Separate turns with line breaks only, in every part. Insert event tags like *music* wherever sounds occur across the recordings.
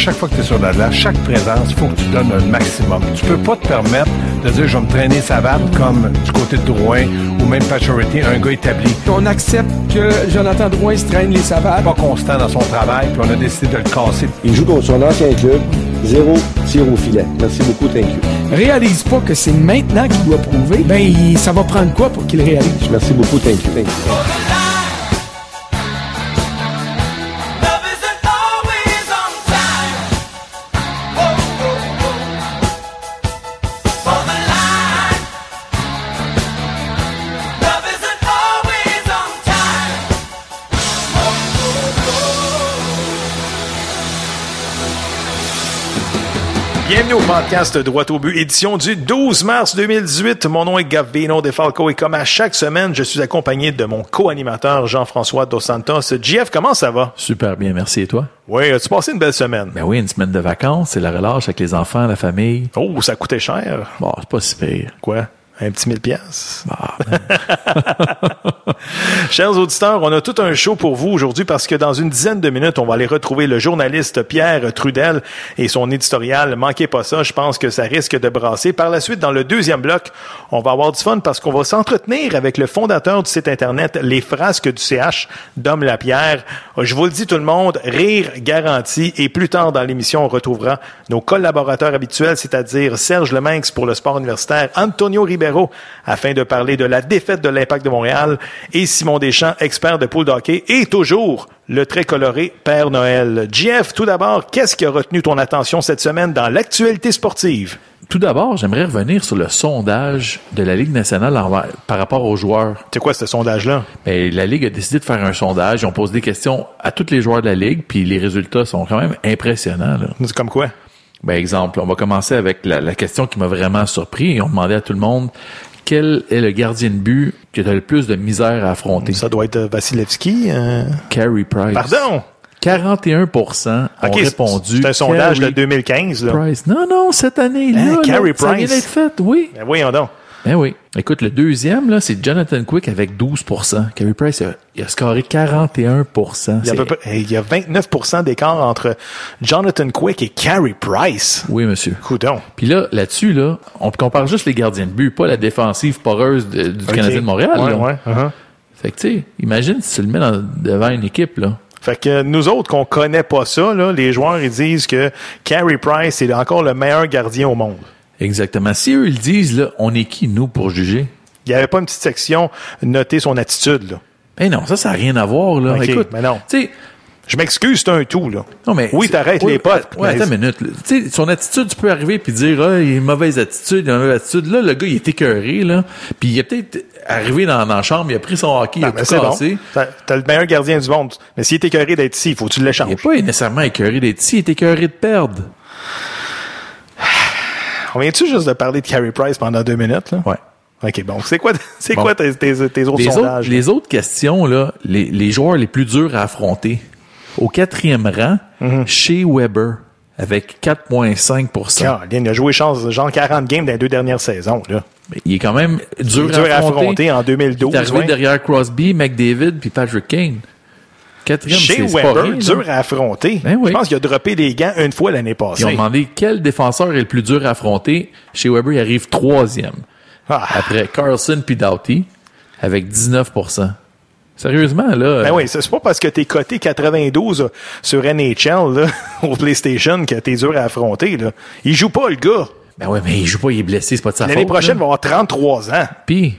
chaque fois que tu es sur la glace, chaque présence, il faut que tu donnes un maximum. Tu peux pas te permettre de dire je vais me traîner savate comme du côté de Drouin ou même Paturity, un gars établi.
On accepte que Jonathan Drouin se traîne les savates.
Pas constant dans son travail, puis on a décidé de le casser.
Il joue contre son ancien club, zéro tir au filet. Merci beaucoup, thank you.
Réalise pas que c'est maintenant qu'il doit prouver. Ben, ça va prendre quoi pour qu'il réalise?
Merci beaucoup, thank you, thank you.
Podcast Droit au but, édition du 12 mars 2018. Mon nom est Gavino De Falco et comme à chaque semaine, je suis accompagné de mon co-animateur Jean-François Dos Santos. JF, comment ça va?
Super bien, merci. Et toi?
Oui, as-tu passé une belle semaine?
Ben oui, une semaine de vacances, c'est la relâche avec les enfants, la famille.
Oh, ça coûtait cher.
Bon, c'est pas si pire.
Quoi? Un petit mille pièces.
Ah, *laughs*
Chers auditeurs, on a tout un show pour vous aujourd'hui parce que dans une dizaine de minutes, on va aller retrouver le journaliste Pierre Trudel et son éditorial. Manquez pas ça, je pense que ça risque de brasser. Par la suite, dans le deuxième bloc, on va avoir du fun parce qu'on va s'entretenir avec le fondateur du site internet Les Frasques du CH, Dom Lapierre. Je vous le dis tout le monde, rire garanti et plus tard dans l'émission, on retrouvera nos collaborateurs habituels, c'est-à-dire Serge Leminx pour le sport universitaire, Antonio Ribeiro afin de parler de la défaite de l'Impact de Montréal et Simon Deschamps, expert de pool d'hockey et toujours le très coloré Père Noël. Jeff, tout d'abord, qu'est-ce qui a retenu ton attention cette semaine dans l'actualité sportive?
Tout d'abord, j'aimerais revenir sur le sondage de la Ligue nationale envers- par rapport aux joueurs.
C'est quoi ce sondage-là?
Ben, la Ligue a décidé de faire un sondage. On pose des questions à tous les joueurs de la Ligue, puis les résultats sont quand même impressionnants.
C'est comme quoi?
Ben, exemple, on va commencer avec la, la question qui m'a vraiment surpris. On demandait à tout le monde quel est le gardien de but qui a le plus de misère à affronter?
Ça doit être euh, Vasilevski. euh,
Carey Price.
Pardon?
41% ont répondu.
C'est un sondage de
Carey
2015. Là.
Price. Non, non, cette année-là.
Hein,
là,
Carey
Ça vient
Price.
d'être fait, oui.
Ben voyons donc.
Ben oui. Écoute, le deuxième, là, c'est Jonathan Quick avec 12% Carey Price, il a, scoré 41
Il y a, à peu près- il y a 29% d'écart entre Jonathan Quick et Carey Price.
Oui, monsieur.
Coudon.
Puis là, là-dessus, là, on compare juste les gardiens de but, pas la défensive poreuse de- du Canadien de Montréal.
Ouais,
là.
ouais, uh-huh.
Fait que, tu sais, imagine si tu le mets dans- devant une équipe, là.
Fait que nous autres qu'on connaît pas ça, là, les joueurs ils disent que Carey Price est encore le meilleur gardien au monde.
Exactement. Si eux, ils disent, là, on est qui, nous, pour juger?
Il n'y avait pas une petite section noter son attitude. Là.
Ben non, ça, ça n'a rien à voir, là. Écoute,
mais non.
Tu sais,
Je m'excuse, c'est un tout. Là.
Non, mais.
oui, t'arrêtes les potes. Mais-
attends une minute. Tu sais, son attitude, tu peux arriver puis dire, ah, il a une mauvaise attitude, il a une mauvaise attitude. Là, le gars, il est écœuré, là. Puis il est peut-être arrivé dans, dans la chambre, il a pris son hockey, il a tout
c'est bon.
cassé.
T'as le meilleur gardien du monde. Mais s'il est écœuré d'être ici, il faut que tu
Il
l'échanges.
n'est pas nécessairement écœuré d'être ici, il est écœuré de perdre.
On vient-tu juste de parler de Carey Price pendant deux minutes? Là?
Ouais.
OK, bon. C'est quoi, *laughs* c'est
Bon.
quoi tes, tes, tes autres
Les
sondages?
les autres questions, là, les, les joueurs les plus durs à affronter. Au quatrième rang,
Mhm.
chez Weber, avec 4,5
Caroline, il a joué chance, genre 40 games dans les deux dernières saisons. Là.
Mais Il est quand même dur,
Il est dur à
affronter.
affronter en 2012.
Il est arrivé
ouais.
derrière Crosby, McDavid puis Patrick Kane. Quatrième,
Chez
pas
Weber,
rien,
dur à affronter.
Ben oui.
Je pense qu'il a droppé des gants une fois l'année
Ils
passée.
ont demandé quel défenseur est le plus dur à affronter. Chez Weber, il arrive troisième.
Ah.
Après Carlson puis Doughty, avec 19% Sérieusement, là.
Ben oui, c'est pas parce que t'es coté 92 sur NHL là, *laughs* au PlayStation que t'es dur à affronter. Là. Il joue pas, le gars.
Ben ouais, mais il joue pas, il est blessé, c'est pas de sa faute.
L'année prochaine, il va avoir 33 ans.
Puis,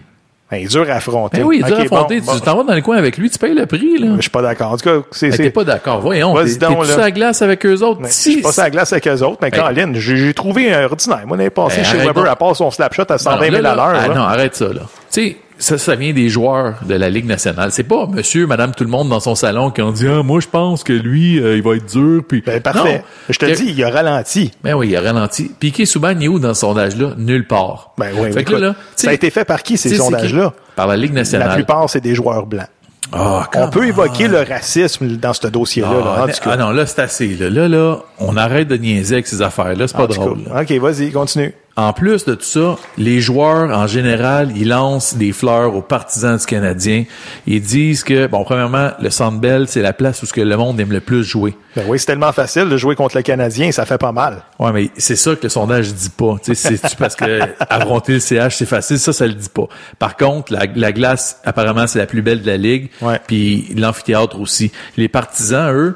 Ben, il est dur à affronter.
ben oui, il est dur à affronter.
bon, bon.
Tu t'en vas dans le coin avec lui, tu payes le prix, là.
Je suis pas d'accord. En tout cas, c'est...
Ben, T'es pas d'accord. Voyons,
Vas-y
t'es sur la glace avec eux autres?
Ben, Je
Si,
suis pas la glace avec eux autres, mais
Ben,
Colin, j'ai trouvé un ordinaire. Moi, l'année passée, chez Weber, à part son slapshot à 120
Non,
000
là,
à l'heure.
ah, non, arrête ça, là. Tu sais, ça, ça vient des joueurs de la Ligue nationale. C'est pas monsieur, madame, tout le monde dans son salon qui ont dit, ah, moi, je pense que lui, euh, il va être dur, puis.
Ben, parfait.
Non.
Je te
Que-
dis, il a ralenti.
Ben oui, il a ralenti. Piqué Souban, il est où dans ce sondage-là? Nulle part.
Ben oui,
Fait que là,
ça a été fait par qui, ces sondages-là?
Par la Ligue nationale.
La plupart, c'est des joueurs blancs.
Ah,
On peut évoquer le racisme dans ce dossier-là.
Ah,
là, en
mais-
tout cas.
ah non, là, c'est assez. Là. là, là, on arrête de niaiser avec ces affaires-là. C'est pas drôle.
OK, vas-y, continue.
En plus de tout ça, les joueurs, en général, ils lancent des fleurs aux partisans du Canadien. Ils disent que, bon, premièrement, le Centre Bell, c'est la place où ce que le monde aime le plus jouer.
Ben oui, c'est tellement facile de jouer contre le Canadien, ça fait pas mal.
Ouais, mais c'est ça que le sondage dit pas. Tu sais, c'est parce que *laughs* affronter le CH, c'est facile? Ça, ça le dit pas. Par contre, la, la glace, apparemment, c'est la plus belle de la ligue.
Ouais.
Puis l'amphithéâtre aussi. Les partisans, eux,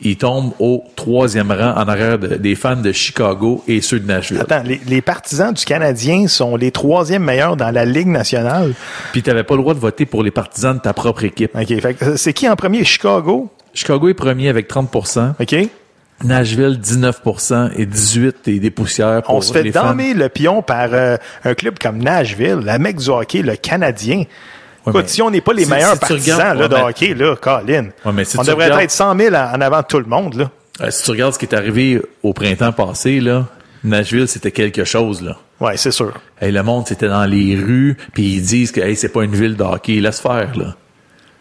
ils tombent au troisième rang en arrière de- des fans de Chicago et ceux de Nashville.
Attends, les, les partisans du Canadien sont les troisièmes meilleurs dans la Ligue nationale.
Puis t'avais pas le droit de voter pour les partisans de ta propre équipe.
OK, fait c'est qui en premier? Chicago?
Chicago est premier avec 30%
OK?
Nashville 19% et 18 des, des poussières pour
On se fait
les fans.
le pion par euh, un club comme Nashville, la mec du hockey, le Canadien. Écoute, si on n'est pas les
si-
meilleurs
si
partisans
regardes-
là, de
mais-
hockey, là, Colin,
Ouais, mais si
on devrait
regardes-
être 100 000 en, en avant de tout le monde. Là.
Euh, si tu regardes ce qui est arrivé au printemps passé, là, Nashville, c'était quelque chose, là.
Ouais, c'est sûr.
Hey, le monde, c'était dans les rues, puis ils disent que hey, c'est pas une ville de hockey. Laisse faire, là.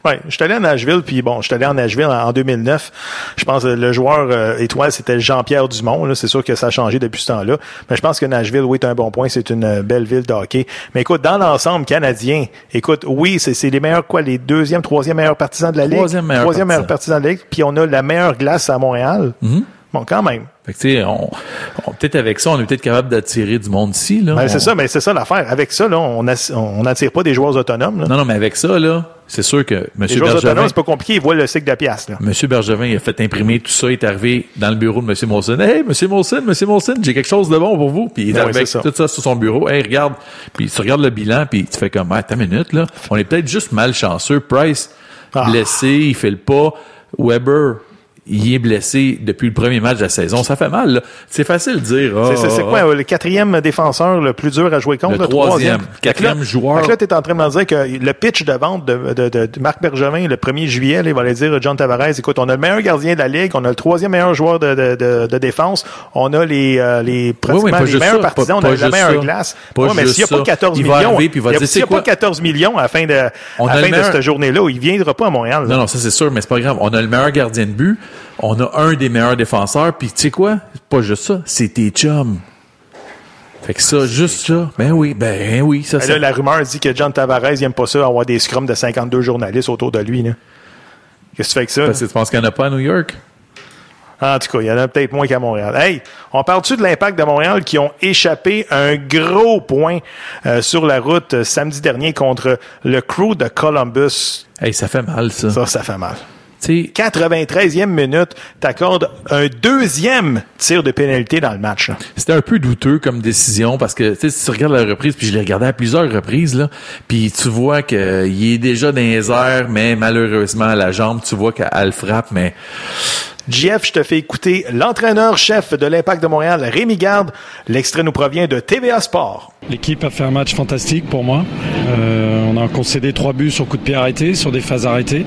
Ouais, je suis allé à Nashville, puis bon, je suis allé en Nashville en, en 2009. Je pense que le joueur euh, étoile, c'était Jean-Pierre Dumont. là. C'est sûr que ça a changé depuis ce temps-là. Mais je pense que Nashville, oui, est un bon point. C'est une euh, belle ville de hockey. Mais écoute, dans l'ensemble canadien, écoute, oui, c'est c'est les meilleurs, quoi, les deuxième, troisième meilleurs partisans de la Ligue?
Troisième meilleur
Troisième
partisan.
partisans de la Ligue. Puis on a la meilleure glace à Montréal.
Mm-hmm.
Bon, quand même.
Fait que, tu sais, on, on- peut-être avec ça, on est peut-être capable d'attirer du monde ici, là.
Ben,
On-
c'est ça, mais c'est ça l'affaire. Avec ça, là, on ass- on n'attire pas des joueurs autonomes. Là.
Non, non, mais avec ça, là, c'est sûr que M.
les
Bergevin,
c'est pas compliqué. Ils voient le cycle de pièces. Là.
Monsieur Bergevin, il a fait imprimer tout ça, il est arrivé dans le bureau de M. Molson. Hey, M. Molson, M. Molson, j'ai quelque chose de bon pour vous. Puis il est
Ben
arrivé avec tout ça sur son bureau. Hey, regarde. Puis tu regardes le bilan, puis tu fais comme, ah, attends une minute, là. On est peut-être juste malchanceux. Price,
Ah.
blessé, il fait le pas. Weber, il est blessé depuis le premier match de la saison. Ça fait mal. C'est facile de dire, ah,
C'est-
ah,
quoi, euh, le quatrième défenseur le plus dur à jouer contre?
Le troisième. Quatrième
Fait que là-
joueur.
Là, t'es en train de me dire que le pitch de vente de, de, de- de Marc Bergevin, le 1er juillet, là, il va aller dire John Tavares, écoute, on a le meilleur gardien de la Ligue, on a le troisième meilleur joueur de, de, de, de défense, on a les, euh, les pratiquement
oui,
les meilleurs
ça,
partisans,
pas-
on a la meilleure glace.
Pas
Ouais, mais s'il n'y a pas
ça.
14
Il va
millions, s'il n'y a pas
quoi?
14 millions à la fin de, à fin de cette journée-là, il viendra pas à Montréal.
Non, non, ça c'est sûr, mais c'est pas grave. On a le meilleur gardien de but, on a un des meilleurs défenseurs, puis tu sais quoi? C'est Pas juste ça, c'est tes chums. Fait que ça, juste ça, ben oui, ben oui, ça
la rumeur dit que John Tavares, il aime pas ça, avoir des scrums de 52 journalistes autour de lui. là. Qu'est-ce que tu fais avec ça?
Parce que tu penses qu'il n'y en a pas à New York?
En tout cas, il y en a peut-être moins qu'à Montréal. Hey, on parle-tu de l'impact de Montréal qui ont échappé un gros point euh, sur la route euh, samedi dernier contre le crew de Columbus?
Hey, ça fait mal, ça.
Ça, ça fait mal.
Tu sais,
93e minute, t'accordes un deuxième tir de pénalité dans le match.
c'était un peu douteux comme décision parce que si tu regardes la reprise, puis je l'ai regardé à plusieurs reprises, là, puis tu vois qu'il est déjà dans les airs, mais malheureusement, à la jambe, tu vois qu'elle le frappe, mais
JF, je te fais écouter l'entraîneur-chef de l'Impact de Montréal, Rémi Garde. L'extrait nous provient de TVA Sport.
L'équipe a fait un match fantastique pour moi. Euh, on a concédé trois buts sur coup de pied arrêté, sur des phases arrêtées.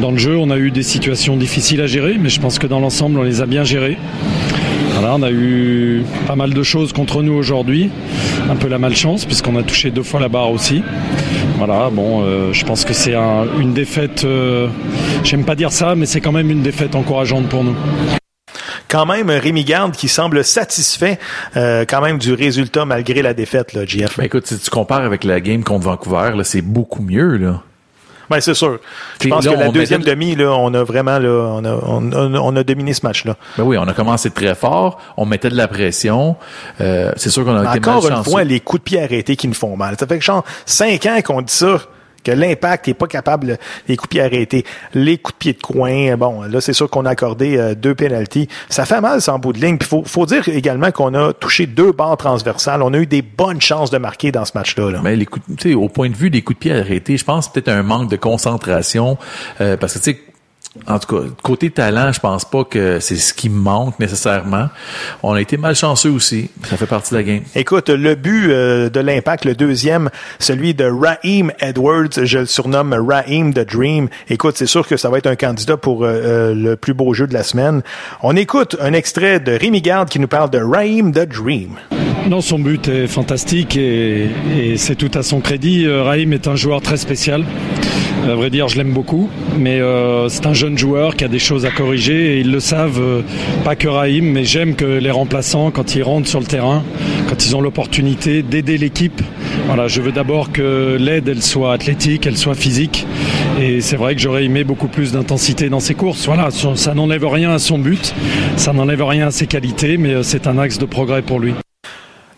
Dans le jeu, on a eu des situations difficiles à gérer, mais je pense que dans l'ensemble, on les a bien gérées. Voilà, on a eu pas mal de choses contre nous aujourd'hui. Un peu la malchance, puisqu'on a touché deux fois la barre aussi. Voilà, bon, euh, je pense que c'est un- une défaite. euh, J'aime pas dire ça, mais c'est quand même une défaite encourageante pour nous.
Quand même, Rémi Garde qui semble satisfait euh, quand même du résultat malgré la défaite, là, JF.
ben écoute, si tu compares avec la game contre Vancouver, là, c'est beaucoup mieux, là.
Ben, c'est sûr. Je pense
là,
que la deuxième
mettait-
demi, là, on a vraiment là, on a, on, a- on a dominé ce match-là.
Ben oui, on a commencé très fort, on mettait de la pression. Euh, c'est sûr qu'on a été
Encore une fois, les coups de pied arrêtés qui nous font mal. Ça fait que genre cinq ans qu'on dit ça, que l'impact n'est pas capable, les coups de pied arrêtés, les coups de pied de coin. Bon, là, c'est sûr qu'on a accordé euh, deux pénalties. Ça fait mal, en bout de ligne. Puis faut, faut dire également qu'on a touché deux barres transversales. On a eu des bonnes chances de marquer dans ce match-là. là.
Mais les coups, au point de vue des coups de pied arrêtés, je pense peut-être un manque de concentration euh, parce que tu sais en tout cas, côté talent, je pense pas que c'est ce qui manque nécessairement. On a été malchanceux aussi. Ça fait partie de la game.
Écoute, le but euh, de l'impact, le deuxième, celui de Raheem Edwards, je le surnomme Raheem the Dream. Écoute, c'est sûr que ça va être un candidat pour euh, euh, le plus beau jeu de la semaine. On écoute un extrait de Rémi Garde qui nous parle de Raheem the Dream.
Non, son but est fantastique et, et c'est tout à son crédit. Euh, Raïm est un joueur très spécial. À vrai dire, je l'aime beaucoup, mais euh, c'est un jeune joueur qui a des choses à corriger et ils le savent, euh, pas que Raïm, mais j'aime que les remplaçants, quand ils rentrent sur le terrain, quand ils ont l'opportunité d'aider l'équipe, voilà, je veux d'abord que l'aide, elle soit athlétique, elle soit physique. Et c'est vrai que j'aurais aimé beaucoup plus d'intensité dans ses courses. Voilà, ça n'enlève rien à son but, ça n'enlève rien à ses qualités, mais euh, c'est un axe de progrès pour lui.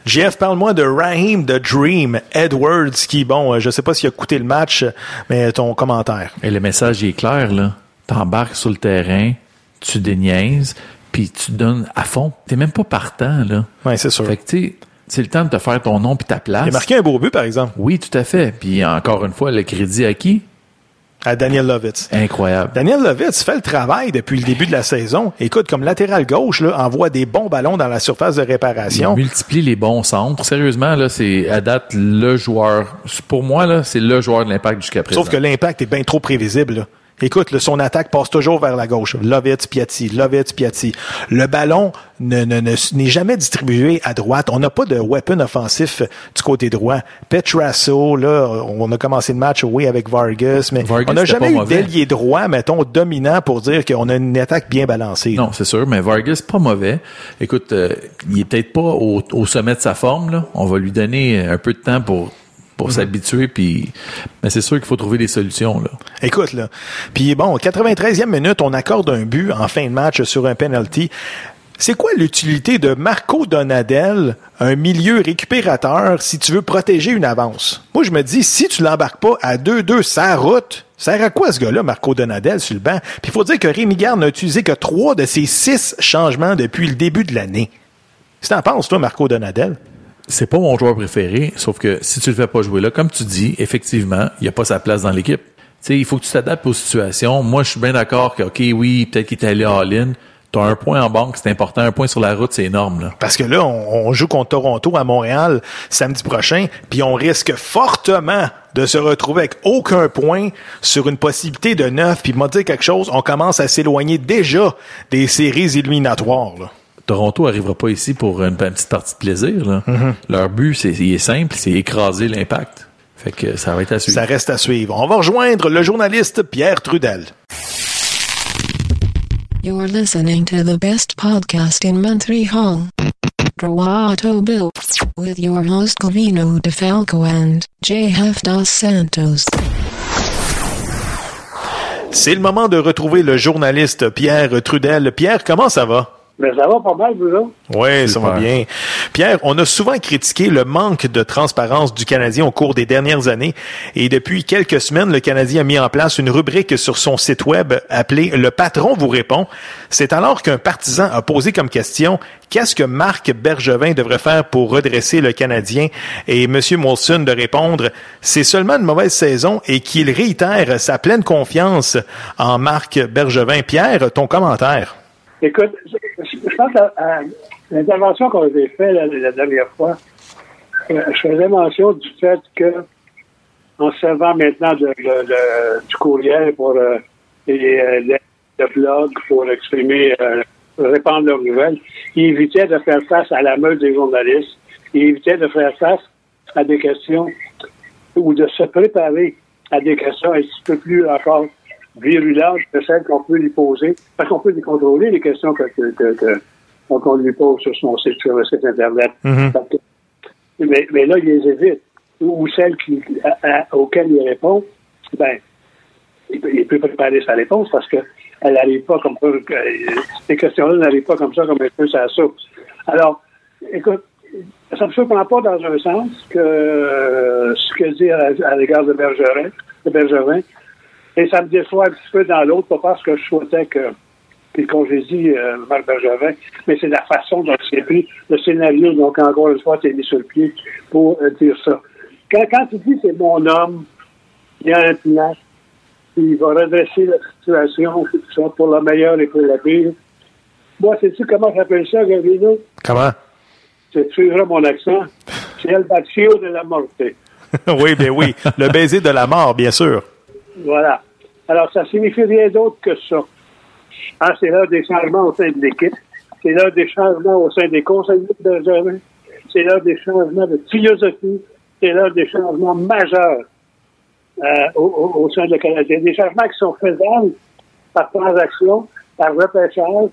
Jeff, parle-moi de Raheem the Dream Edwards qui, bon, euh, je sais pas s'il a coûté le match, mais ton commentaire.
Et le message il est clair, là. T'embarques sur le terrain, tu déniaises, puis tu donnes à fond. T'es même pas partant, là.
Ouais, c'est sûr.
Fait que, tu c'est le temps de te faire ton nom puis ta place.
Il a marqué un beau but, par exemple,
Oui, tout à fait. Puis encore une fois, le crédit à qui?
À Daniel Lovitz.
Incroyable.
Daniel Lovitz fait le travail depuis le début de la saison. Écoute, comme latéral gauche, là, envoie des bons ballons dans la surface de
Il
réparation.
multiplie les bons centres. Sérieusement, là, c'est à date le joueur. Pour moi, là, c'est le joueur de l'impact jusqu'à présent.
Sauf que l'impact est bien trop prévisible. là. Écoute, là, son attaque passe toujours vers la gauche. Lovitz, Piatti, Lovitz, Piatti. Le ballon ne- ne- ne- n'est jamais distribué à droite. On n'a pas de weapon offensif du côté droit. Petrasso, là, on a commencé le match, oui, avec Vargas, mais
Vargas,
on n'a jamais eu d'ailier droit, mettons, dominant pour dire qu'on a une attaque bien balancée.
Non, c'est sûr, mais Vargas, pas mauvais. Écoute, euh, il est peut-être pas au, au sommet de sa forme, là. On va lui donner un peu de temps pour, pour s'habituer, puis, mais c'est sûr qu'il faut trouver des solutions, là.
Écoute, là. Puis bon, 93e minute, on accorde un but en fin de match sur un penalty. C'est quoi l'utilité de Marco Donadel, un milieu récupérateur, si tu veux protéger une avance? Moi, je me dis, si tu l'embarques pas à 2-2 sa route, ça sert à quoi ce gars-là, Marco Donadel, sur le banc? Puis il faut dire que Rémi Garde n'a utilisé que trois de ses six changements depuis le début de l'année. Que t'en penses, toi, Marco Donadel?
C'est pas mon joueur préféré, sauf que si tu le fais pas jouer là, comme tu dis, effectivement, il a pas sa place dans l'équipe. Tu sais, il faut que tu t'adaptes aux situations. Moi, je suis bien d'accord que, OK, oui, peut-être qu'il est allé all-in. T'as un point en banque, c'est important. Un point sur la route, c'est énorme, là.
Parce que là, on, joue contre Toronto à Montréal samedi prochain, puis on risque fortement de se retrouver avec aucun point sur une possibilité de neuf. Puis m'a dire quelque chose, on commence à s'éloigner déjà des séries éliminatoires.
Toronto arrivera pas ici pour une, une petite partie de plaisir, là. Leur but, c'est, il est simple, c'est écraser l'impact. Fait que ça va être à suivre.
Ça reste à suivre. On va rejoindre le journaliste Pierre Trudel.
You're listening to the best podcast in Montreal. Bill. With your host Covino DeFalco and J.F. Dos Santos.
C'est le moment de retrouver le journaliste Pierre Trudel. Pierre, comment ça va?
Mais ça va pas mal, vous autres?
Oui, ça va bien. Pierre, on a souvent critiqué le manque de transparence du Canadien au cours des dernières années et depuis quelques semaines, le Canadien a mis en place une rubrique sur son site web appelée Le patron vous répond. C'est alors qu'un partisan a posé comme question qu'est-ce que Marc Bergevin devrait faire pour redresser le Canadien? Et M. Molson de répondre c'est seulement une mauvaise saison et qu'il réitère sa pleine confiance en Marc Bergevin. Pierre, ton commentaire.
Écoute, je, pense à, l'intervention qu'on avait faite la, dernière fois. euh, je faisais mention du fait que, en servant maintenant du courriel pour euh, les, euh, les- le blog pour exprimer, euh, répandre leurs nouvelles, il évitait de faire face à la meute des journalistes. Il évitait de faire face à des questions ou de se préparer à des questions un petit peu plus encore virulentes que celles qu'on peut lui poser, parce qu'on peut les contrôler, les questions que, que, que- que- qu'on lui pose sur son site, sur le site Internet.
Mhm.
Que- mais, mais là, il les évite. Ou, ou celles qui, à- à- auxquelles il répond, ben, il peut, il peut préparer sa réponse parce que elle n'arrive pas comme ça, que- ces questions-là n'arrivent pas comme ça, comme un peu ça soupe. Alors, écoute, ça ne me surprend pas dans un sens que euh, ce que dit à, à l'égard de Bergerin, de Bergevin, et ça me déçoit un petit peu dans l'autre, pas parce que je souhaitais que qu'il congédie euh, Marc Bergevin, mais c'est la façon dont c'est pris, le scénario, donc encore une fois, c'est mis sur le pied pour euh, dire ça. Quand, quand tu dis c'est mon homme, il y a un plan, il va redresser la situation, soit pour le meilleur et pour le pire. Moi, sais-tu comment j'appelle ça, Gavino?
Comment?
Tu suivras mon accent. C'est El Baccio de la Morte. *laughs*
oui, ben oui. Le baiser de la mort, bien sûr.
Voilà. Alors, ça signifie rien d'autre que ça. Ah, c'est l'heure des changements au sein de l'équipe. C'est l'heure des changements au sein des conseillers de Bergerin. C'est l'heure des changements de philosophie. C'est l'heure des changements majeurs euh, au, sein de la Canadien. Des changements qui sont faisables par transaction, par repêchage.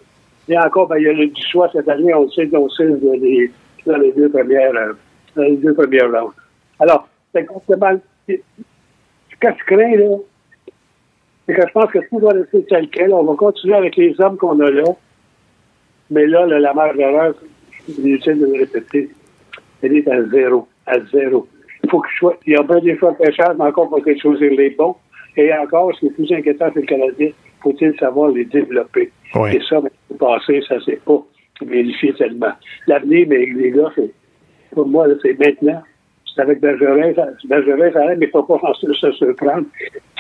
Et encore, ben, il y a le du choix cette année, on sait, on sait dans les, dans les deux premières, euh, dans les deux premières rounds. Alors, c'est exactement, ce que je crains, là, c'est que je pense que tout doit rester tel quel. On va continuer avec les hommes qu'on a là. Mais là, la marge d'erreur, inutile de le répéter, elle est à zéro. À zéro. Il faut que je sois, il y a bien des choix de pêchage, mais encore faut-il choisir les bons. Et encore, ce qui est plus inquiétant, c'est le Canadien. Faut-il savoir les développer?
Oui.
Et ça, ben, le passé, ça s'est pas vérifié tellement. L'avenir, mais les gars, c'est, pour moi, c'est maintenant. C'est avec Bergerin, Bergerin, ça mais il ne faut pas se, surprendre.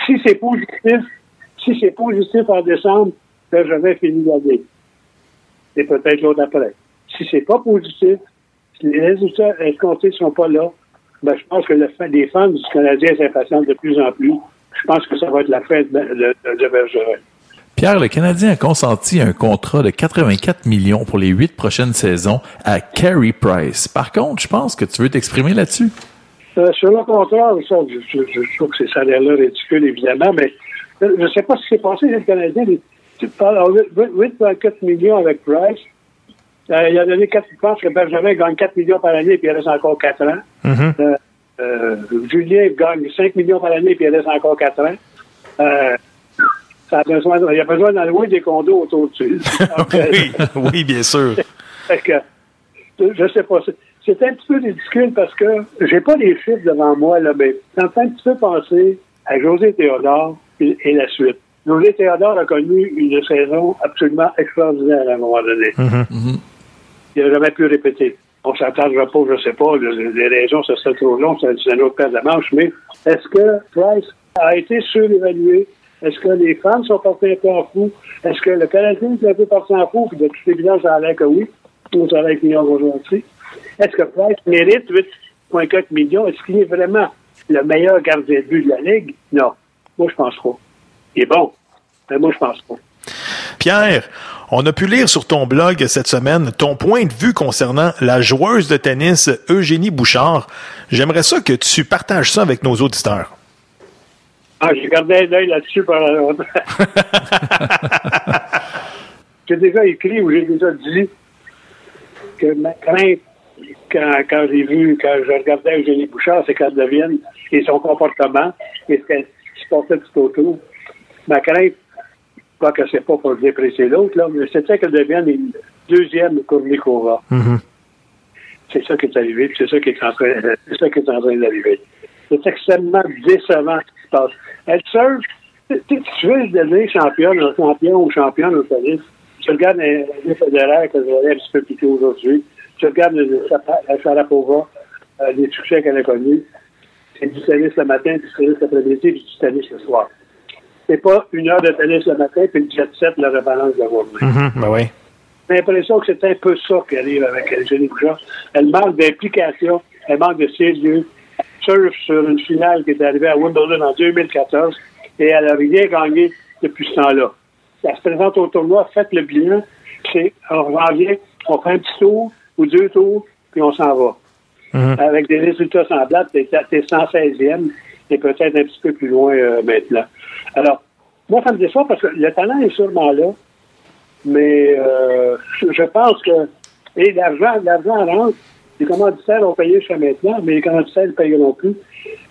Si c'est positif, si c'est positif en décembre, Bergerin finit l'année. Et peut-être l'autre après. Si c'est pas positif, si les résultats escomptés ne sont pas là, ben, je pense que les fans du Canadien s'impatientent de plus en plus. Je pense que ça va être la fin de, de, de Bergerin.
Pierre, le Canadien a consenti un contrat de 84 millions pour les huit prochaines saisons à Carey Price. Par contre, je pense que tu veux t'exprimer là-dessus.
Euh, sur le contraire, ça, je, je, je trouve que ces salaires-là ridicules, évidemment, mais euh, je ne sais pas ce qui s'est passé avec le Canadien. Tu parles à 8,4 millions avec Price. Euh, il a donné 4, je pense que Benjamin gagne 4 millions par année, puis il reste encore 4 ans. Euh, euh, Julien gagne 5 millions par année, puis il reste encore 4 ans. Ça a besoin, il y a besoin d'allouer des condos autour dessus. Donc, euh,
oui, *laughs* oui, bien sûr.
fait que, je sais pas. c'est- C'est un petit peu ridicule parce que j'ai pas les chiffres devant moi, là, mais ça me fait un petit peu penser à José Théodore et, et la suite. José Théodore a connu une saison absolument extraordinaire à un moment donné. Il n'a jamais pu répéter. On s'attendra pas, je sais pas, le- les raisons, ça serait trop long, c'est un autre paire de manches, mais est-ce que Price a été surévalué? Est-ce que les fans sont partis un peu en fou? Est-ce que le Canadien est un peu parti en fou? Puis de toute évidence, ça a l'air que oui. Nous, ça a l'air ont aujourd'hui. Est-ce que Price mérite 8,4 millions? Est-ce qu'il est vraiment le meilleur gardien de but de la Ligue? Non. Moi, je pense pas. Il est bon. Mais moi, je pense pas.
Pierre, on a pu lire sur ton blog cette semaine ton point de vue concernant la joueuse de tennis Eugénie Bouchard. J'aimerais ça que tu partages ça avec nos auditeurs.
Ah, j'ai gardé un œil là-dessus pendant longtemps. *laughs* j'ai déjà écrit ou j'ai déjà dit que ma crainte, quand, quand j'ai vu, quand je regardais Eugénie Bouchard, c'est qu'elle devienne, et son comportement, et ce qu'elle se passait tout autour, ma crainte, pas que c'est pas pour déprécier l'autre, là, mais c'était qu'elle devienne une deuxième Kournikova. C'est ça qui est arrivé, puis c'est ça qui est en train, *laughs* c'est ça qui est en train d'arriver. C'est extrêmement décevant ce qui se passe. Elle seule, tu veux devenir championne, un champion ou championne au tennis. Tu regardes les, fédéraires que vous avez un petit peu plus tôt aujourd'hui. Tu regardes le- la Sharapova, euh, les succès qu'elle a connus. C'est du tennis le matin, du tennis l'après-midi, puis du tennis le soir. C'est pas une heure de tennis le matin, puis le jet set, la rebalance de la journée.
Mhm, ben oui.
J'ai l'impression que c'est un peu ça qui arrive avec Eugénie Bouchard. Elle manque d'implication, elle manque de sérieux. Surf sur une finale qui est arrivée à Wimbledon en 2014 et elle n'a rien gagné depuis ce temps-là. Elle se présente au tournoi, faites le bilan, c'est, on revient, on fait un petit tour ou deux tours, puis on s'en va. Avec des résultats semblables, t'es, t'es 116e et peut-être un petit peu plus loin euh, maintenant. Alors, moi, ça me déçoit parce que le talent est sûrement là, mais euh, je- je pense que et l'argent, l'argent rentre. Les commanditaires ont payé jusqu'à maintenant, mais les commanditaires ne payeront plus.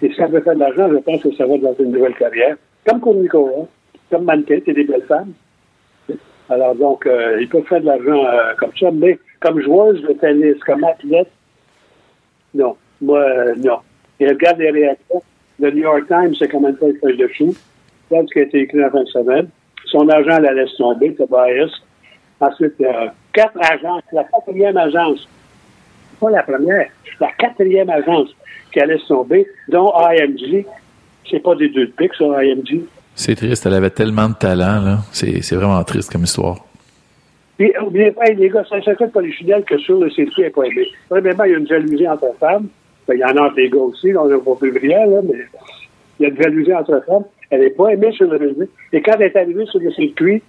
Et si ça veut faire de l'argent, je pense que ça va dans une nouvelle carrière. Comme Kournikova, comme mannequin, c'est des belles femmes. Alors donc, euh, ils peuvent faire de l'argent euh, comme ça, mais comme joueuse de tennis, comme athlète, non. Moi, euh, non. Et regarde les réactions. Le New York Times, c'est pas une feuille de chou. Regarde ce qui a été écrit en fin de semaine. Son agent la laisse tomber, Tobias. Ensuite, quatre agences. La quatrième agence. Pas la première. La quatrième agence qui la laisse tomber, dont IMG. C'est pas des deux de pique, ça, IMG.
C'est triste, elle avait tellement de talent, là. C'est c'est vraiment triste comme histoire.
Puis, oubliez pas, les gars, ça ne s'occupe pas les fidèles que sur le circuit, elle n'est pas aimée. Premièrement, il y a une jalousie entre femmes. Ben, il y en a entre les gars aussi, on n'a pas plus brillant, là, mais il y a une jalousie entre femmes. Elle n'est pas aimée sur le circuit. Et quand elle est arrivée sur le circuit,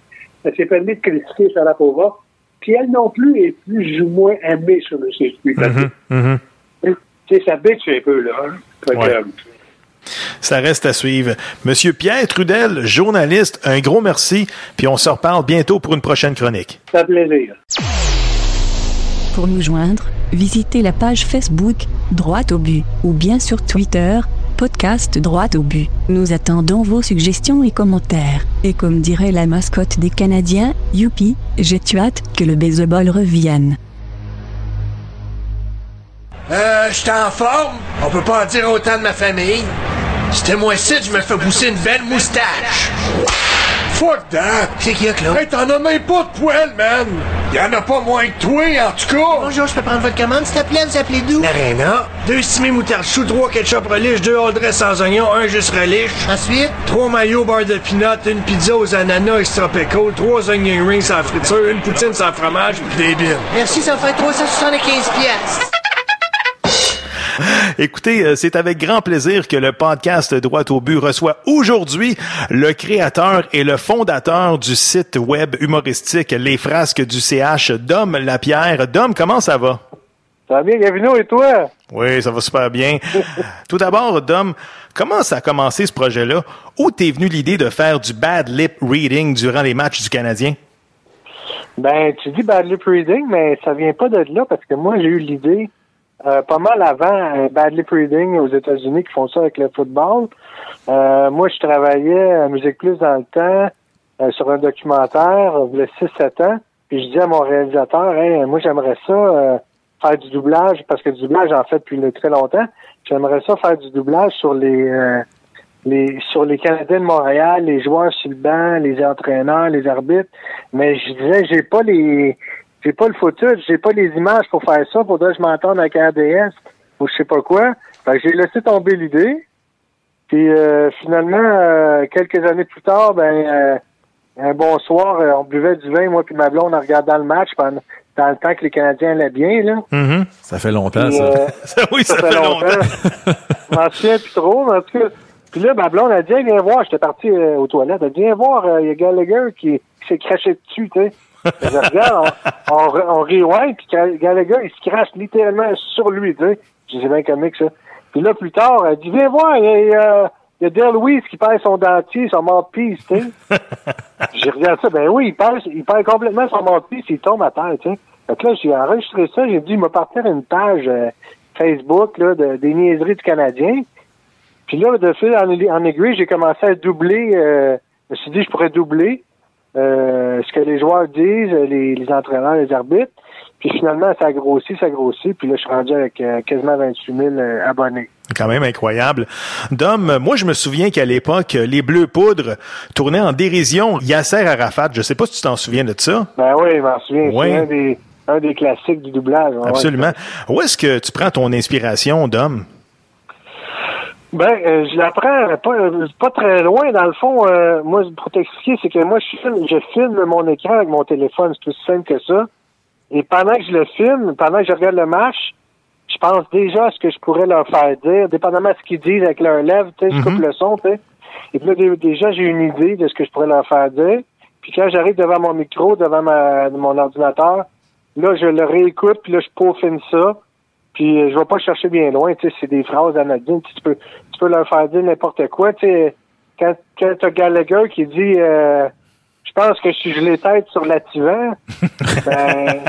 elle s'est permis de critiquer Sharapova. Puis elle non plus est plus ou moins aimée sur le circuit. Tu sais, ça bitch un peu, là. hein. Que,
Ça reste à suivre. Monsieur Pierre Trudel, journaliste, un gros merci, puis on se reparle bientôt pour une prochaine chronique.
ça fait plaisir.
Pour nous joindre, visitez la page Facebook Droite au but ou bien sur Twitter podcast Droite au but. Nous attendons vos suggestions et commentaires. Et comme dirait la mascotte des Canadiens, youpi, j'ai hâte que le baseball revienne.
Euh, j'étais en forme. On peut pas en dire autant de ma famille. C'était moi ici, je me fais pousser une belle moustache. Fuck that! C'est qui, Claude? Hey, t'en as même pas de poils, man! Y'en a pas moins que toi, en tout cas! Bonjour, je peux prendre votre commande, s'il te plaît? Vous appelez d'où? L'arena. Deux stimés moutarde chou, trois ketchup relish, deux all dress sans oignon, un juste relish. Ensuite? Trois maillots beurre de pinot, une pizza aux ananas extra pickle, trois onion rings sans friture, une poutine sans fromage, pis des billes.
Merci, ça fait 375 pièces. *laughs*
Écoutez, euh, c'est avec grand plaisir que le podcast Droite au but reçoit aujourd'hui le créateur et le fondateur du site web humoristique Les Frasques du CH, Dom Lapierre. Dom, comment ça va?
Ça va bien, Gavino, et toi?
Oui, ça va super bien. *laughs* Tout d'abord, Dom, comment ça a commencé ce projet-là? Où t'es venu l'idée de faire du bad lip reading durant les matchs du Canadien?
Ben, tu dis bad lip reading, mais ça vient pas de là parce que moi, j'ai eu l'idée euh, pas mal avant euh, bad lip reading aux États-Unis qui font ça avec le football. Euh, moi, je travaillais à Musique Plus dans le temps euh, sur un documentaire, euh, a 6-7 ans. Puis je dis à mon réalisateur, hey, moi, j'aimerais ça euh, faire du doublage parce que du doublage, j'en fais depuis le- très longtemps. J'aimerais ça faire du doublage sur les les sur les Canadiens de Montréal, les joueurs sur le banc, les entraîneurs, les arbitres. Mais je disais, j'ai pas les j'ai pas le footage, j'ai pas les images pour faire ça. Faudrait que je m'entende avec RDS ou je sais pas quoi. Fait que j'ai laissé tomber l'idée. Puis euh, finalement, euh, quelques années plus tard, ben euh, un bon soir, euh, on buvait du vin, moi puis ma blonde, en regardant le match pendant dans le temps que les Canadiens allaient bien, là.
Ça fait longtemps,
Puis,
ça.
euh, *laughs*
oui,
ça fait longtemps. Je m'en souviens plus trop, mais en tout cas. Puis là, ma blonde a dit, viens voir, j'étais parti euh, aux toilettes, elle a dit, viens voir, euh, il y a Gallagher qui, qui s'est craché dessus, tu sais. Je regarde, on, on, on rewind, puis Ga- Gallagher, il se crache littéralement sur lui, tu sais. Je c'est bien comique, ça. Puis là, plus tard, elle dit, viens voir, il y a, il y a, Dale Louise qui perd son dentier, son mouthpiece, tu sais. *laughs* J'ai regardé ça, ben oui, il perd, il perd complètement son mouthpiece, il tombe à terre, tu sais. Fait que là, j'ai enregistré ça, j'ai dit, il m'a partir une page euh, Facebook, là, de, des niaiseries du Canadien. Puis là, de fil en, en aiguille, j'ai commencé à doubler, euh, je me suis dit, je pourrais doubler euh, ce que les joueurs disent, les, les entraîneurs, les arbitres. Puis finalement, ça a grossi, ça a grossi. Puis là, je suis rendu avec euh, quasiment 28 000 euh, abonnés.
Quand même incroyable. Dom, moi, je me souviens qu'à l'époque, les Bleus Poudres tournaient en dérision Yasser Arafat. Je sais pas si tu t'en souviens de ça.
Ben oui, je m'en souviens.
Oui.
C'est un des, un des classiques du doublage. ouais.
Absolument. Où est-ce que tu prends ton inspiration, Dom?
Ben, euh, je l'apprends pas, euh, pas très loin. Dans le fond, euh, moi, pour t'expliquer, c'est que moi, je filme, je filme mon écran avec mon téléphone. C'est aussi simple que ça. Et pendant que je le filme, pendant que je regarde le match, je pense déjà à ce que je pourrais leur faire dire, dépendamment de ce qu'ils disent avec leurs lèvres, tu sais, je coupe
Mhm.
le son, tu sais. Et puis là, dé- déjà, j'ai une idée de ce que je pourrais leur faire dire. Puis quand j'arrive devant mon micro, devant ma, mon ordinateur, là, je le réécoute, puis là, je peaufine ça. Puis euh, je vais pas chercher bien loin, tu sais, c'est des phrases anodines. Tu peux, peux leur faire dire n'importe quoi, tu sais. Quand, quand t'as Gallagher qui dit euh, Je pense que je suis gelé tête sur l'attivant, *laughs* ben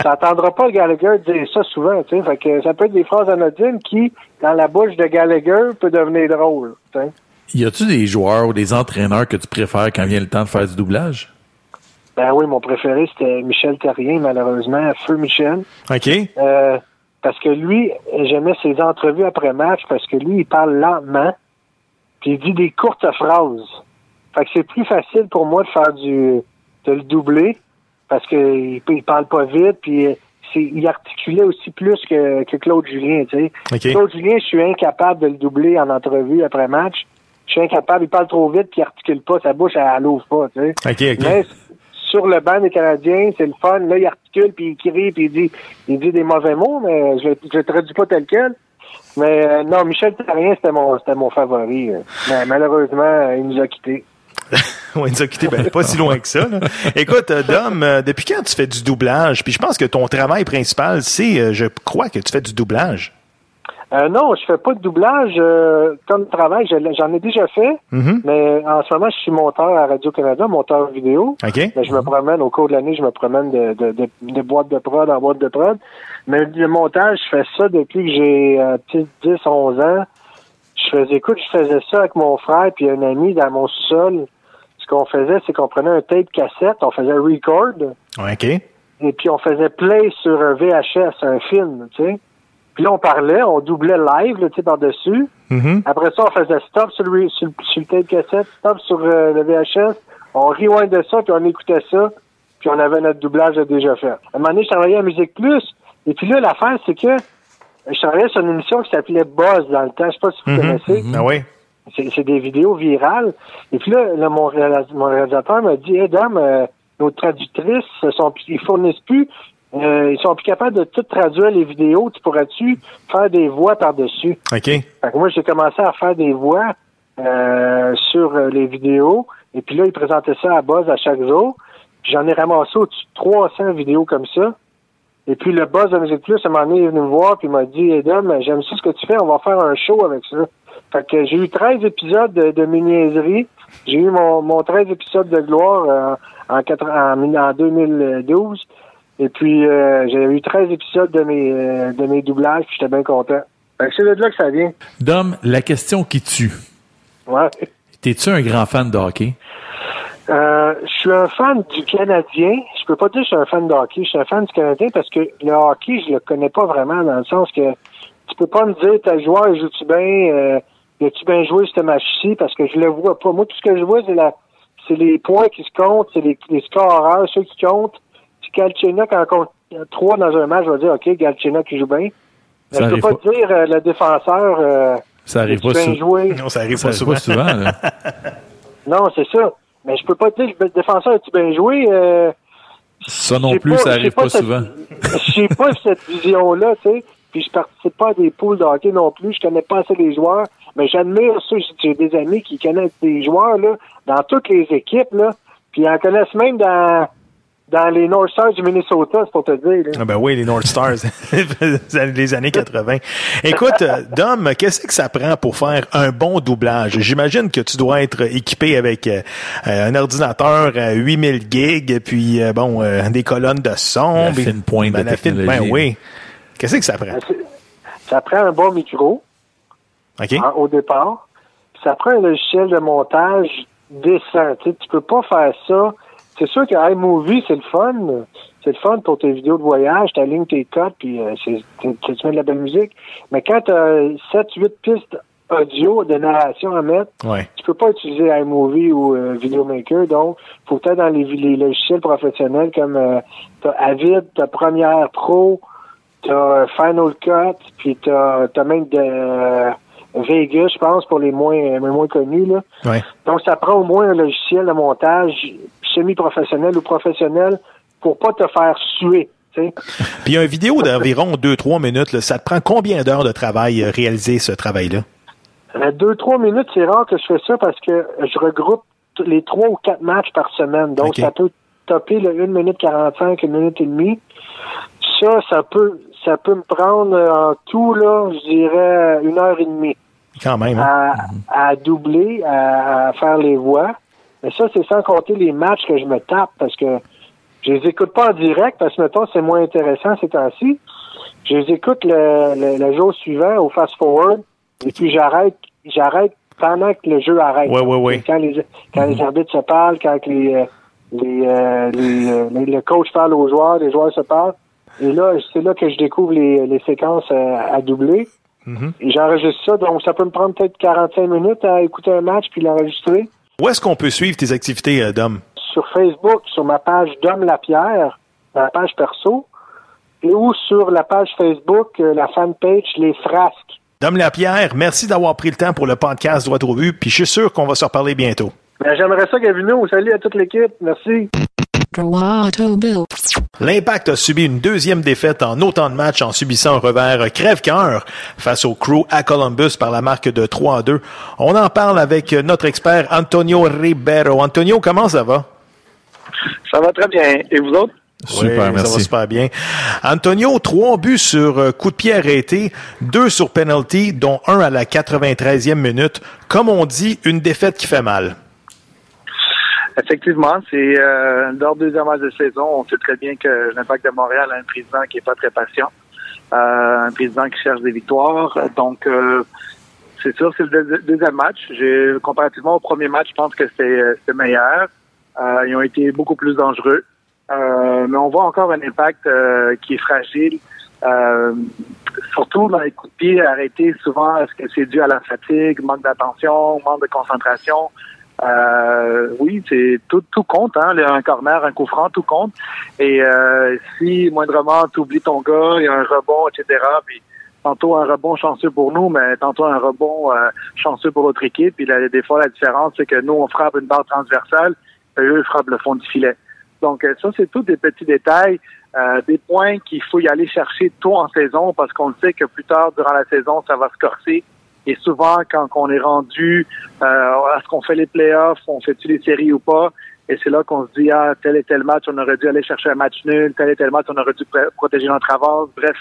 t'entendras pas le Gallagher dire ça souvent, tu sais. Fait que ça peut être des phrases anodines qui, dans la bouche de Gallagher, peut devenir drôle. tu sais.
Y a-tu des joueurs ou des entraîneurs que tu préfères quand vient le temps de faire du doublage?
Ben oui, mon préféré, c'était Michel Terrien, malheureusement. Feu Michel.
OK.
Euh, parce que lui, j'aimais ses entrevues après match parce que lui, il parle lentement, puis il dit des courtes phrases. Fait que c'est plus facile pour moi de faire du de le doubler parce que il, il parle pas vite, puis c'est, il articulait aussi plus que, que Claude Julien, tu sais.
OK.
Claude Julien, je suis incapable de le doubler en entrevue après match je suis incapable, il parle trop vite, puis il articule pas, sa bouche, elle, elle ouvre pas, tu sais.
OK, OK.
Mais sur le banc des Canadiens, c'est le fun. Là, il articule, puis il crie, puis il dit, il dit des mauvais mots, mais je ne traduis pas tel quel. Mais euh, non, Michel Therrien, c'était mon, c'était mon favori. euh. Mais malheureusement, euh, il nous a quittés. *laughs*
Il nous a quittés, ben, pas si loin que ça. Écoute, Dom, depuis quand tu fais du doublage? Puis je pense que ton travail principal, c'est, je crois que tu fais du doublage.
Euh, non, je fais pas de doublage euh, comme travail. J'en ai déjà fait,
Mhm.
mais en ce moment, je suis monteur à Radio-Canada, monteur vidéo.
OK.
Mais je me promène, au cours de l'année, je me promène de, de, de, de boîte de prod en boîte de prod. Mais le montage, je fais ça depuis que j'ai euh, peut-être 10, 11 ans. Je faisais, écoute, je faisais ça avec mon frère puis un ami dans mon sous-sol. Ce qu'on faisait, c'est qu'on prenait un tape cassette, on faisait record,
OK.
et puis on faisait play sur un VHS, un film, tu sais. Puis là, on parlait, on doublait live, là, tu sais, par-dessus.
Mhm.
Après ça, on faisait stop sur le, sur, le- sur le tape cassette, stop sur euh, le VHS. On rewind de ça, puis on écoutait ça, puis on avait notre doublage déjà fait. À un moment donné, je travaillais à Musique Plus, et puis là, l'affaire, c'est que je travaillais sur une émission qui s'appelait Buzz dans le temps. Je sais pas si vous
Mhm.
connaissez.
Ah oui.
C'est c'est des vidéos virales. Et puis là, là, mon, réalis- mon réalisateur m'a dit, hey, Dom, euh, nos traductrices, sont, ils fournissent plus, euh, ils sont plus capables de tout traduire les vidéos. Tu pourrais-tu faire des voix par-dessus?
OK.
Fait que moi, j'ai commencé à faire des voix euh, sur euh, les vidéos. Et puis là, ils présentaient ça à Buzz à chaque jour. J'en ai ramassé au-dessus de 300 vidéos comme ça. Et puis le Buzz de Musique Plus, à un moment donné, il est venu me voir puis il m'a dit, hey, Dom, j'aime ça ce que tu fais, on va faire un show avec ça. Fait que j'ai eu 13 épisodes de, de. J'ai eu mon, mon 13 épisodes de gloire euh, en, quatre- en, mille- en 2012. Et puis, euh, j'ai eu 13 épisodes de mes, euh, de mes doublages, puis j'étais bien content. C'est de là que ça vient.
Dom, la question qui tue.
Ouais.
T'es-tu un grand fan de hockey?
Euh, je suis un fan du Canadien. Je peux pas dire que je suis un fan de hockey. Je suis un fan du Canadien parce que le hockey, je le connais pas vraiment dans le sens que tu peux pas me dire tel joueur joue-tu bien, euh, as-tu bien joué ce match-ci? Parce que je le vois pas. Moi, tout ce que je vois, c'est la c'est les points qui se comptent, c'est les, les scoreurs, ceux qui comptent. Galchenyuk en compte trois dans un match, je vais dire OK, Galchenyuk qui joue bien. Mais
Ça
je peux
arrive
pas
pas.
dire euh, le défenseur euh,
Ça arrive pas
bien
sou-
joué.
Non, ça arrive
Ça
pas
pas souvent, là. *laughs*
Non, c'est ça. Mais je peux pas te dire le défenseur as-tu bien joué. Euh,
Ça non plus,
pas-
ça arrive
pas
pas souvent. *laughs*
j'ai pas cette vision-là, tu sais. Puis je participe pas à des poules de hockey non plus. Je connais pas assez les joueurs. Mais j'admire ça. J'ai des amis qui connaissent des joueurs, là, dans toutes les équipes, là. Puis ils en connaissent même dans, dans les North Stars du Minnesota, c'est pour te dire, là.
Ah ben oui, les North Stars, *laughs* les années 80. Écoute, euh, Dom, qu'est-ce que ça prend pour faire un bon doublage? J'imagine que tu dois être équipé avec euh, euh, un ordinateur à 8000 gigs, puis euh, bon, euh, des colonnes de son.
La
puis-
fine pointe de
ben, la fine-
technologie.
Ben oui. Qu'est-ce que ça prend?
Ça prend un bon micro.
OK?
hein, au départ. Puis ça prend un logiciel de montage décent. Tu tu peux pas faire ça. C'est sûr que iMovie, c'est le fun. C'est le fun pour tes vidéos de voyage, tu alignes tes codes, puis euh, c'est, tu, tu mets de la belle musique. Mais quand tu as 7, 8 pistes audio de narration à mettre,
Ouais.
tu peux pas utiliser iMovie ou euh, Videomaker. Donc, faut que tu dans les, les logiciels professionnels comme euh, t'as Avid, t'as Premiere Pro, t'as Final Cut, puis t'as as même de euh, Vegas, je pense, pour les moins les moins connus. Là.
Ouais.
Donc, ça prend au moins un logiciel de montage semi-professionnel ou professionnel pour pas te faire suer. *laughs*
Puis une vidéo d'environ 2-3 minutes, là, ça te prend combien d'heures de travail euh, réaliser ce travail-là?
Euh, Deux, trois minutes, c'est rare que je fais ça parce que je regroupe les trois ou quatre matchs par semaine. Donc, ça peut topper le 1 minute 45, 1 minute et demie. Ça, ça peut, ça peut me prendre euh, en tout, là, je dirais, une heure et demie
Quand même. hein?
à, à doubler, à, à faire les voix. Mais ça, c'est sans compter les matchs que je me tape parce que je les écoute pas en direct parce que, mettons, c'est moins intéressant ces temps-ci. Je les écoute le, le, le jour suivant au fast-forward et puis j'arrête, j'arrête pendant que le jeu arrête.
Ouais, ouais, ouais.
Quand les, quand les arbitres se parlent, quand les, euh, les, euh, les, euh, les- le coach parle aux joueurs, les joueurs se parlent. Et là, c'est là que je découvre les, les séquences à doubler.
Mhm.
Et j'enregistre ça, donc ça peut me prendre peut-être 45 minutes à écouter un match puis l'enregistrer.
Où est-ce qu'on peut suivre tes activités, euh, Dom?
Sur Facebook, sur ma page Dom Lapierre, ma page perso, ou sur la page Facebook, euh, la fanpage Les Frasques.
Dom Lapierre, merci d'avoir pris le temps pour le podcast Droit au but, puis je suis sûr qu'on va se reparler bientôt.
Ben, J'aimerais ça, Gavino. Salut à toute l'équipe. Merci.
L'Impact a subi une deuxième défaite en autant de matchs en subissant un revers crève-cœur face au Crew à Columbus par la marque de 3 à 2. On en parle avec notre expert Antonio Ribeiro. Antonio, comment ça va?
Ça va très bien. Et vous autres?
Super,
Oui, Ça
merci.
va super bien. Antonio, trois buts sur euh, coup de pied arrêté, deux sur penalty, dont un à la 93e minute. Comme on dit, une défaite qui fait mal.
Effectivement, c'est euh, lors deuxième match de saison, on sait très bien que l'Impact de Montréal a un président qui est pas très patient, euh, un président qui cherche des victoires. Donc, euh, c'est sûr, c'est le deux- deuxième match. Comparativement au premier match, je pense que c'est euh, meilleur. Euh, ils ont été beaucoup plus dangereux, Euh, mais on voit encore un impact qui est fragile. Surtout dans les coups de pied arrêtés, souvent, est-ce que c'est dû à la fatigue, manque d'attention, manque de concentration? Euh, oui, c'est tout, tout compte, hein. Un corner, un coup franc, tout compte. Et euh, si moindrement tu oublies ton gars, il y a un rebond, etc. Puis tantôt un rebond chanceux pour nous, mais tantôt un rebond euh, chanceux pour l'autre équipe. Puis là, des fois, la différence, c'est que nous, on frappe une barre transversale, et eux, ils frappent le fond du filet. Donc euh, ça, c'est tous des petits détails, euh, des points qu'il faut y aller chercher tôt en saison parce qu'on sait que plus tard durant la saison, ça va se corser. Et souvent, quand on est rendu euh, à ce qu'on fait les playoffs, on fait-tu les séries ou pas, et c'est là qu'on se dit, ah, tel et tel match, on aurait dû aller chercher un match nul, tel et tel match, on aurait dû pr- protéger notre avance. Bref,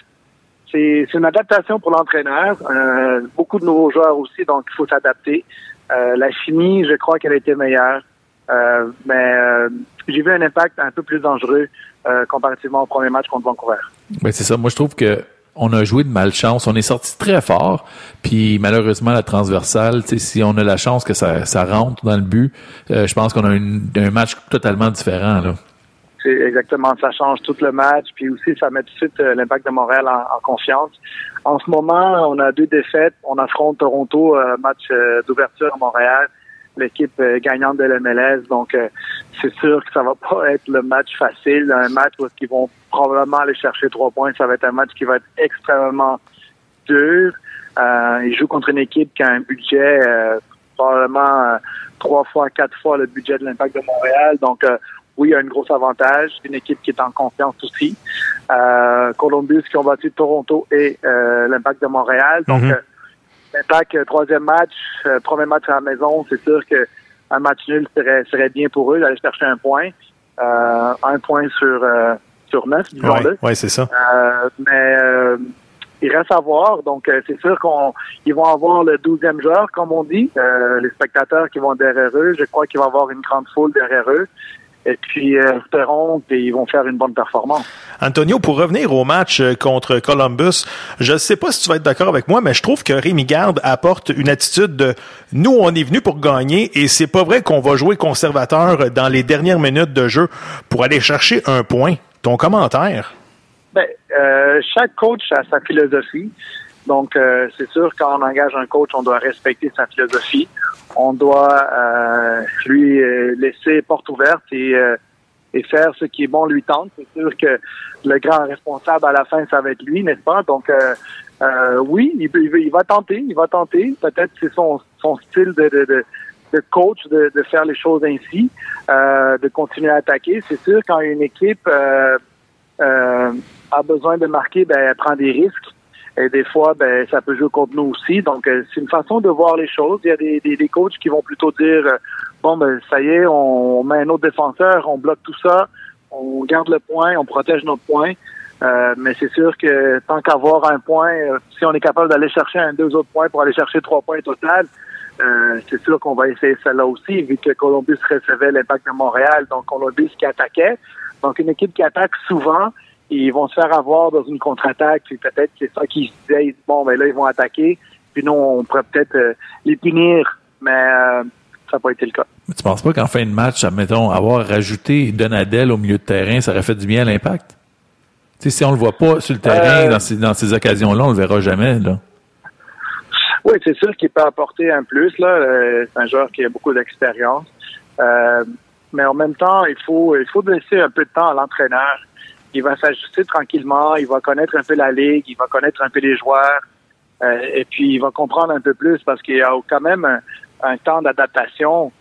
c'est une adaptation pour l'entraîneur. Euh, beaucoup de nouveaux joueurs aussi, donc il faut s'adapter. Euh, la chimie, je crois qu'elle a été meilleure. Euh, mais euh, j'ai vu un impact un peu plus dangereux euh, comparativement au premier match contre Vancouver.
Ben, c'est ça. Moi, je trouve que on a joué de malchance. On est sorti très fort. Puis malheureusement, la transversale, si on a la chance que ça, rentre dans le but, euh, je pense qu'on a un match totalement différent.
C'est exactement, ça change tout le match, puis aussi ça met tout de suite euh, l'impact de Montréal en, confiance. En ce moment, on a deux défaites. On affronte Toronto, euh, match d'ouverture à Montréal, l'équipe gagnante de l'MLS. Donc, c'est sûr que ça va pas être le match facile, un match où ils vont probablement aller chercher trois points. Ça va être un match qui va être extrêmement dur. Euh, ils jouent contre une équipe qui a un budget euh, probablement euh, trois fois, quatre fois le budget de l'Impact de Montréal. Donc, euh, oui, il y a un gros avantage. Une équipe qui est en confiance aussi. Columbus qui ont battu Toronto et l'Impact de Montréal. Donc, euh, l'Impact, troisième match, premier match à la maison, c'est sûr que un match nul serait, serait bien pour eux d'aller chercher un point. Un point sur, sur neuf, disons-le.
Ouais, ouais, c'est ça.
Euh, mais euh, il reste à voir. Donc, euh, c'est sûr qu'on ils vont avoir le douzième joueur, comme on dit. Euh, les spectateurs qui vont derrière eux. Je crois qu'il va y avoir une grande foule derrière eux. Et puis, euh, espérons qu'ils vont faire une bonne performance.
Antonio, pour revenir au match contre Columbus, je ne sais pas si tu vas être d'accord avec moi, mais je trouve que Rémi Garde apporte une attitude de nous, on est venu pour gagner et c'est pas vrai qu'on va jouer conservateur dans les dernières minutes de jeu pour aller chercher un point. Ton commentaire?
Ben, euh, chaque coach a sa philosophie. Donc, euh, c'est sûr, quand on engage un coach, on doit respecter sa philosophie. On doit euh, lui laisser porte ouverte et, et faire ce qui est bon lui tente. C'est sûr que le grand responsable à la fin, ça va être lui, n'est-ce pas? Donc, oui, il, il, va tenter, il va tenter. Peut-être c'est son, son style de, de, de, de coach de, de faire les choses ainsi, euh, de continuer à attaquer. C'est sûr, quand une équipe euh, euh, a besoin de marquer, ben, elle prend des risques. Et des fois, ben, ça peut jouer contre nous aussi. Donc, euh, c'est une façon de voir les choses. Il y a des, des, des coachs qui vont plutôt dire, euh, bon, ben, ça y est, on met un autre défenseur, on bloque tout ça, on garde le point, on protège notre point. Euh, mais c'est sûr que tant qu'avoir un point, euh, si on est capable d'aller chercher un deux autres points pour aller chercher trois points total, euh, c'est sûr qu'on va essayer celle-là aussi, vu que Columbus recevait l'impact de Montréal, donc Columbus qui attaquait. Donc une équipe qui attaque souvent, ils vont se faire avoir dans une contre-attaque, puis peut-être c'est ça qu'ils se disaient, bon ben là ils vont attaquer, puis nous on pourrait peut-être euh, les punir, mais euh, ça n'a pas été le cas.
Mais tu penses pas qu'en fin de match, admettons, avoir rajouté Donadel au milieu de terrain, ça aurait fait du bien à l'impact? Tu sais, si on le voit pas sur le terrain
Euh,
dans ces, dans ces occasions-là, on le verra jamais, là.
Oui, c'est sûr qu'il peut apporter un plus. Là, Euh, c'est un joueur qui a beaucoup d'expérience. Euh, mais en même temps, il faut il faut laisser un peu de temps à l'entraîneur. Il va s'ajuster tranquillement, il va connaître un peu la ligue, il va connaître un peu les joueurs. Euh, et puis, il va comprendre un peu plus parce qu'il y a quand même un, temps d'adaptation,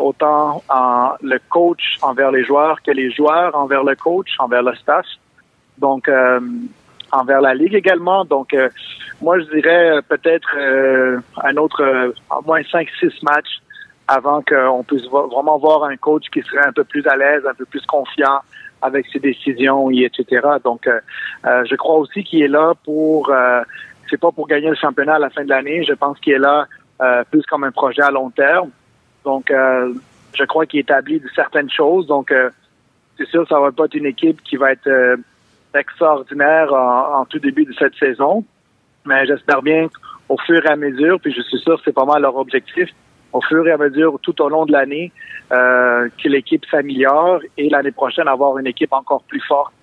autant en le coach envers les joueurs que les joueurs envers le coach, envers le staff. Donc, envers la ligue également. Donc, euh, moi, je dirais euh, peut-être euh, un autre, au moins 5-6 matchs avant qu'on puisse vraiment voir un coach qui serait un peu plus à l'aise, un peu plus confiant avec ses décisions, et etc. Donc, je crois aussi qu'il est là pour, c'est pas pour gagner le championnat à la fin de l'année. Je pense qu'il est là plus comme un projet à long terme. Donc, je crois qu'il établit certaines choses. Donc, c'est sûr, ça va pas être une équipe qui va être extraordinaire en, tout début de cette saison. Mais j'espère bien qu'au fur et à mesure, puis je suis sûr que c'est pas mal leur objectif, au fur et à mesure, tout au long de l'année, euh, que l'équipe s'améliore et l'année prochaine avoir une équipe encore plus forte.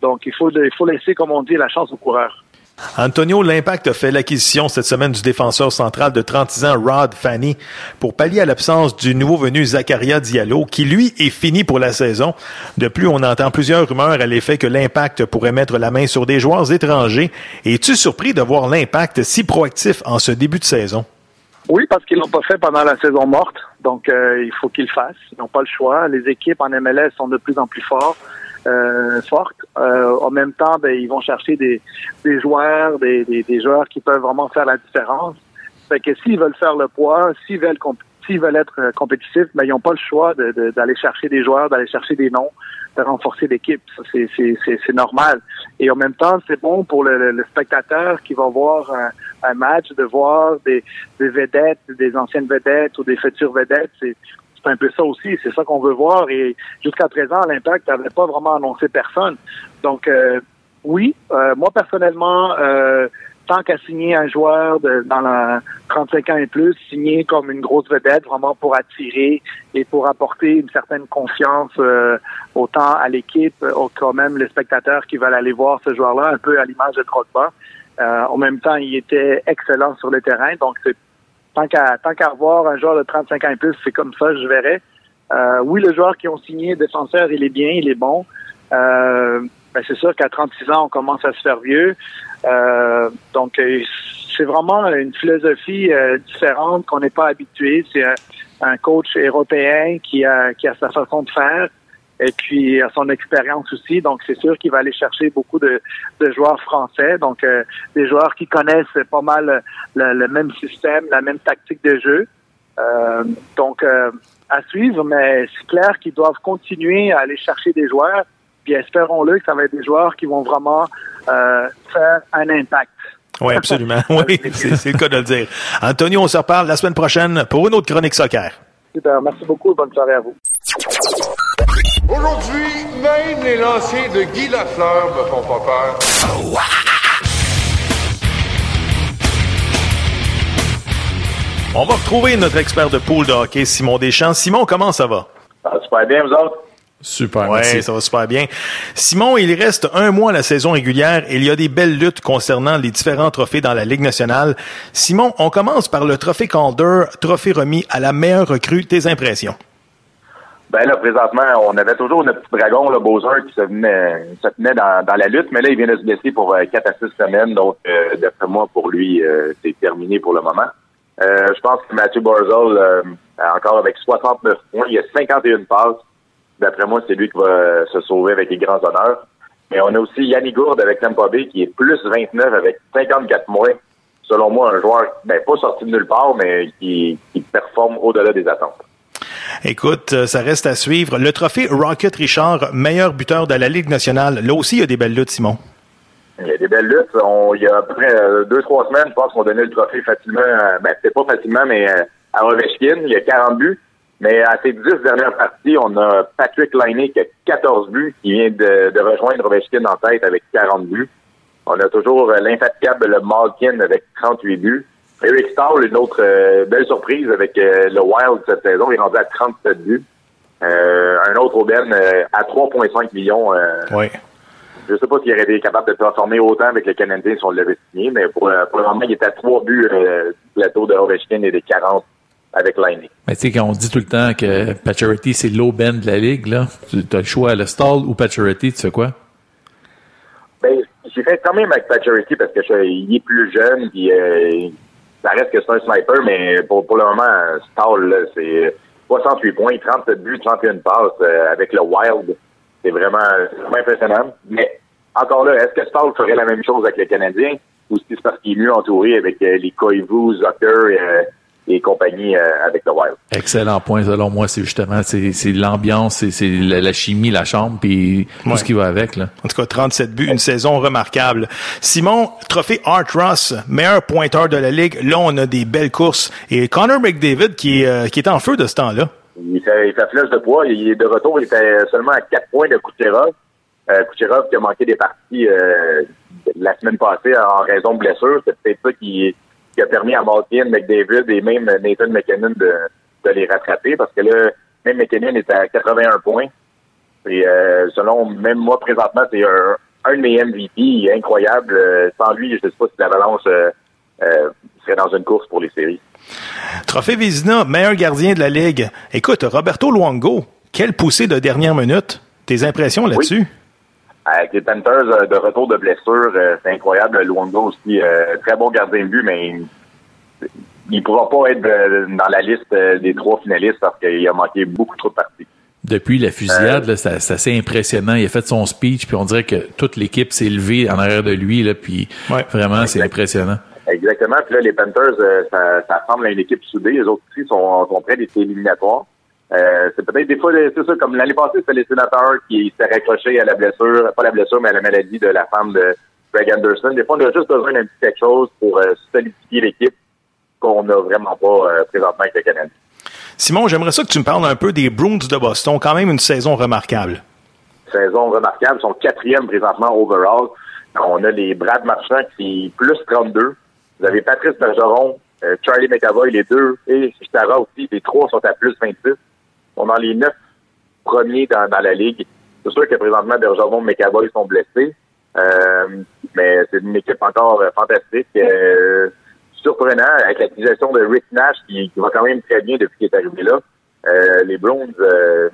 Donc, il faut, il faut laisser, comme on dit, la chance aux coureurs.
Antonio, l'Impact a fait l'acquisition cette semaine du défenseur central de 36 ans, Rod Fanny, pour pallier à l'absence du nouveau venu Zakaria Diallo, qui lui est fini pour la saison. De plus, on entend plusieurs rumeurs à l'effet que l'Impact pourrait mettre la main sur des joueurs étrangers. Es-tu surpris de voir l'Impact si proactif en ce début de saison?
Oui, parce qu'ils l'ont pas fait pendant la saison morte. Donc, euh, il faut qu'ils le fassent. Ils n'ont pas le choix. Les équipes en MLS sont de plus en plus. Euh, fortes. Euh, en même temps, ben, ils vont chercher des, joueurs, des, joueurs qui peuvent vraiment faire la différence. Fait que s'ils veulent faire le poids, s'ils veulent s'ils veulent être euh, compétitifs, ben, ils n'ont pas le choix d'aller chercher des joueurs, d'aller chercher des noms, de renforcer l'équipe. C'est normal. Et en même temps, c'est bon pour le, le- spectateur qui va voir un, un match, de voir des, des vedettes, des anciennes vedettes ou des futures vedettes. C'est un peu ça aussi. C'est ça qu'on veut voir. Et jusqu'à présent, l'Impact n'avait pas vraiment annoncé personne. Donc, euh, oui, euh, moi personnellement, euh, tant qu'à signer un joueur de, dans la 35 ans et plus, signer comme une grosse vedette, vraiment pour attirer et pour apporter une certaine confiance euh, autant à l'équipe, quand même les spectateurs qui veulent aller voir ce joueur-là, un peu à l'image de Drogba. Euh, en même temps, il était excellent sur le terrain, donc c'est tant qu'à tant qu'à avoir un joueur de 35 ans et plus, c'est comme ça, je verrais. Euh, oui, le joueur qui ont signé défenseur, il est bien, il est bon. Euh, ben, c'est sûr qu'à 36 ans, on commence à se faire vieux. Euh, donc, euh, c'est vraiment une philosophie euh, différente qu'on n'est pas habitué. C'est un, un coach européen qui a, qui a sa façon de faire et puis à son expérience aussi. Donc, c'est sûr qu'il va aller chercher beaucoup de, de joueurs français, donc euh, des joueurs qui connaissent pas mal le, le même système, la même tactique de jeu. Euh, donc, euh, à suivre, mais c'est clair qu'ils doivent continuer à aller chercher des joueurs. Puis espérons-le que ça va être des joueurs qui vont vraiment euh, faire un impact.
Oui, absolument. *laughs* Oui, c'est c'est le cas de le dire. Antonio, on se reparle la semaine prochaine pour une autre chronique soccer.
Super, merci beaucoup. Bonne soirée à vous.
Aujourd'hui, même les lancers de Guy Lafleur me font pas peur.
On va retrouver notre expert de pool de hockey, Simon Deschamps. Simon, comment ça va?
Ça va super bien, vous autres?
Super,
Oui,
merci.
ça va super bien. Simon, il reste un mois à la saison régulière et il y a des belles luttes concernant les différents trophées dans la Ligue nationale. Simon, on commence par le trophée Calder, trophée remis à la meilleure recrue. Tes impressions?
Ben là, présentement, on avait toujours notre petit dragon, le Bowser, qui se venait, se tenait dans, dans la lutte, mais là, il vient de se blesser pour euh, 4 à 6 semaines, donc euh, d'après moi, pour lui, euh, c'est terminé pour le moment. Euh, je pense que Matthew Barzell, euh, encore avec 69 points, il a 51 passes. D'après moi, c'est lui qui va se sauver avec les grands honneurs. Mais on a aussi Yannick Gourde avec Tampa Bay, qui est plus 29 avec 54 mois. Selon moi, un joueur, ben, pas sorti de nulle part, mais qui, qui performe au-delà des attentes.
Écoute, euh, ça reste à suivre. Le trophée Rocket Richard, meilleur buteur de la Ligue nationale. Là aussi, il y a des belles luttes, Simon.
Il y a des belles luttes. Il y a à peu près euh, deux, trois semaines, je pense qu'on donnait le trophée facilement, euh, ben, peut-être pas facilement, mais à Ovechkin. Il y a 40 buts. Mais à ces dix dernières parties, on a Patrick Laine qui a 14 buts, qui vient de, rejoindre Ovechkin en tête avec 40 buts. On a toujours l'infatigable le Malkin avec 38 buts. Eric Stahl, une autre euh, belle surprise avec euh, le Wild cette saison, il est rendu à 37 buts. Euh, un autre Aubaine euh, à 3,5 millions. Euh,
oui.
Je sais pas s'il aurait été capable de transformer autant avec les Canadiens si on l'avait signé, mais pour, euh, pour le moment, il est à 3 buts euh, du plateau de Ovechkin et des 40 avec Liney.
Mais tu sais, quand on dit tout le temps que Pacioretty, c'est l'aubaine de la ligue, là, tu as le choix, le stall ou Pacioretty, tu fais quoi?
Ben, j'ai fait quand même avec Pacioretty parce que je- il est plus jeune, puis euh, ça reste que c'est un sniper, mais pour, pour le moment, Stall, c'est 68 points, 37 buts, 31 passes euh, avec le Wild. C'est vraiment, vraiment impressionnant. Mais encore là, est-ce que Stall ferait la même chose avec les Canadiens ou si c'est parce qu'il est mieux entouré avec euh, les Koivu, Zucker euh, et compagnie euh, avec le Wild?
Excellent point, selon moi, c'est justement, c'est c'est l'ambiance, c'est- c'est la, la chimie, la chambre, puis tout
Ouais.
ce qui va avec, là.
En tout cas, 37 buts, une saison remarquable. Simon, trophée Art Ross, meilleur pointeur de la Ligue. Là, on a des belles courses. Et Connor McDavid, qui est, euh, qui est en feu de ce temps-là.
Il fait, il fait flèche de poids. Il est de retour. Il était seulement à 4 points de Kucherov. Euh, Kucherov qui a manqué des parties euh, la semaine passée en raison de blessure. C'est peut-être ça qui, qui a permis à Malkin, McDavid et même Nathan McKinnon de, de les rattraper parce que là, même McKinnon est à 81 points. Et euh, selon même moi présentement, c'est un, un de mes MVP incroyable. Euh, Sans lui, je ne sais pas si l'Avalanche euh, euh, serait dans une course pour les séries.
Trophée Vézina, meilleur gardien de la Ligue. Écoute, Roberto Luongo, quelle poussée de dernière minute. Tes impressions là-dessus?
Avec les Panthers euh, de retour de blessure, euh, c'est incroyable. Luongo aussi, euh, très bon gardien de but, mais il ne pourra pas être euh, dans la liste euh, des trois finalistes parce qu'il a manqué beaucoup trop de parties.
Depuis la
Euh,
fusillade, là, ça- c'est assez impressionnant. Il a fait son speech, puis on dirait que toute l'équipe s'est levée en arrière de lui, là, puis vraiment, c'est impressionnant.
Exactement. Puis là, les Panthers, euh, ça, ça ressemble à une équipe soudée. Les autres aussi sont, sont prêts des éliminatoires. Euh, c'est peut-être des fois, c'est ça, comme l'année passée, c'était les sénateurs qui s'étaient raccrochés à la blessure, pas la blessure, mais à la maladie de la femme de Greg Anderson. Des fois, on a juste besoin d'un petit quelque chose pour euh, solidifier l'équipe qu'on n'a vraiment pas euh, présentement avec le Canadien.
Simon, j'aimerais ça que tu me parles un peu des Bruins de Boston. Quand même une saison remarquable.
saison remarquable. Ils sont quatrième présentement overall. On a les Brad Marchand qui est plus 32. Vous avez Patrice Bergeron, euh, Charlie McAvoy, les deux, et Stara aussi. Les trois sont à plus 26. On a les neuf premiers dans, dans la ligue. C'est sûr que présentement, Bergeron et McAvoy sont blessés. Euh, mais c'est une équipe encore euh, fantastique. Euh, surprenant, avec l'acquisition de Rick Nash, qui, qui va quand même très bien depuis qu'il est arrivé là. Euh, les Browns, euh,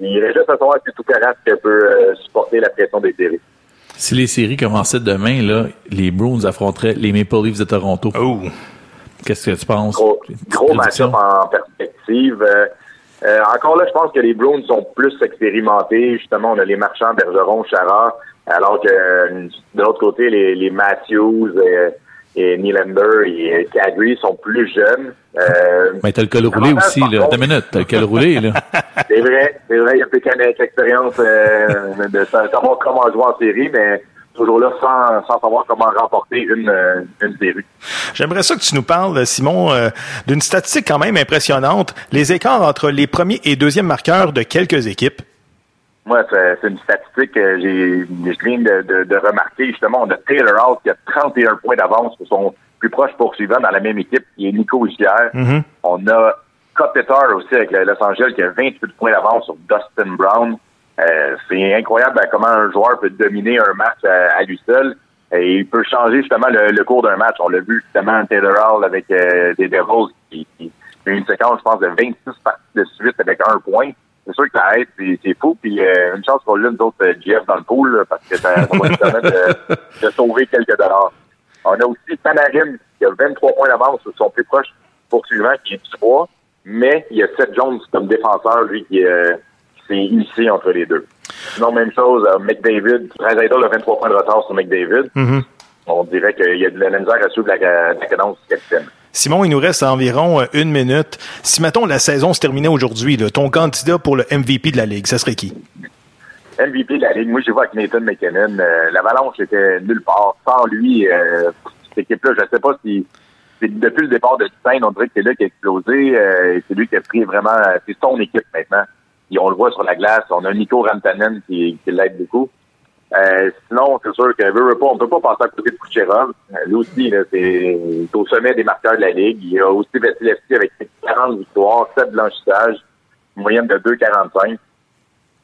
il reste juste à savoir si tout Carrasque peut euh, supporter la pression des séries.
Si les séries commençaient demain, là, les Bruins affronteraient les Maple Leafs de Toronto. Qu'est-ce que tu penses?
Gros, gros match-up en perspective. Euh, euh, encore là, je pense que les Browns sont plus expérimentés. Justement, on a les marchands Bergeron, Chara, alors que euh, de l'autre côté, les, les Matthews euh, et Nylander et Kadri sont plus jeunes. Euh,
Mais t'as le col roulé aussi, là.
contre-
Attends une minute, t'as le col roulé, là.
c'est vrai, c'est vrai, il y a plus avec l'expérience euh, de sa- savoir comment jouer en série, mais toujours là sans, sans savoir comment remporter une, euh, une série.
J'aimerais ça que tu nous parles, Simon, euh, d'une statistique quand même impressionnante. Les écarts entre les premiers et deuxièmes marqueurs de quelques équipes.
Moi, c'est c'est une statistique que j'ai, je viens de, de, de remarquer. Justement, on a Taylor House qui a 31 points d'avance sur son plus proche poursuivant dans la même équipe, qui est Nico Gier.
Mhm.
On a Kopitar aussi avec Los Angeles qui a 28 points d'avance sur Dustin Brown. Euh, c'est incroyable ben, comment un joueur peut dominer un match à, à lui seul. Et il peut changer justement le, le cours d'un match. On l'a vu justement Taylor Hall avec euh, des Devils qui, qui une séquence, je pense, de 26 parties de suite avec un point. C'est sûr que ça aide, c'est, fou. Puis euh, une chance qu'on l'a, nous autres, euh, GF dans le pool, là, parce que ça, ça va permettre de, de sauver quelques dollars. On a aussi Panarin qui a 23 points d'avance sur son plus proche poursuivant, qui est 3, mais il y a Seth Jones comme défenseur, lui, qui, euh, s'est initié entre les deux. Sinon, même chose, euh, McDavid, Razaido a 23 points de retard sur McDavid. On dirait qu'il y a de la misère à suivre la, la cadence du capitaine.
Simon, il nous reste environ euh, une minute. Si, mettons, la saison se terminait aujourd'hui, ton candidat pour le MVP de la Ligue, ça serait qui?
MVP de la Ligue, moi, j'ai vu avec Nathan McKinnon. Euh, L'Avalanche était nulle part. Sans lui, euh, cette équipe-là, je ne sais pas si... c'est Depuis le départ de Stein, on dirait que c'est là qui a explosé. euh, c'est lui qui a pris vraiment... C'est son équipe maintenant. On le voit sur la glace. On a Nico Rantanen qui, qui l'aide beaucoup. Euh, sinon, c'est sûr que veut, pas, on peut pas passer à côté de Kucherov. Euh, lui aussi, c'est au sommet des marqueurs de la Ligue. Il a aussi Vasilevski avec 40 victoires, 7 blanchissages, une moyenne de 2,45.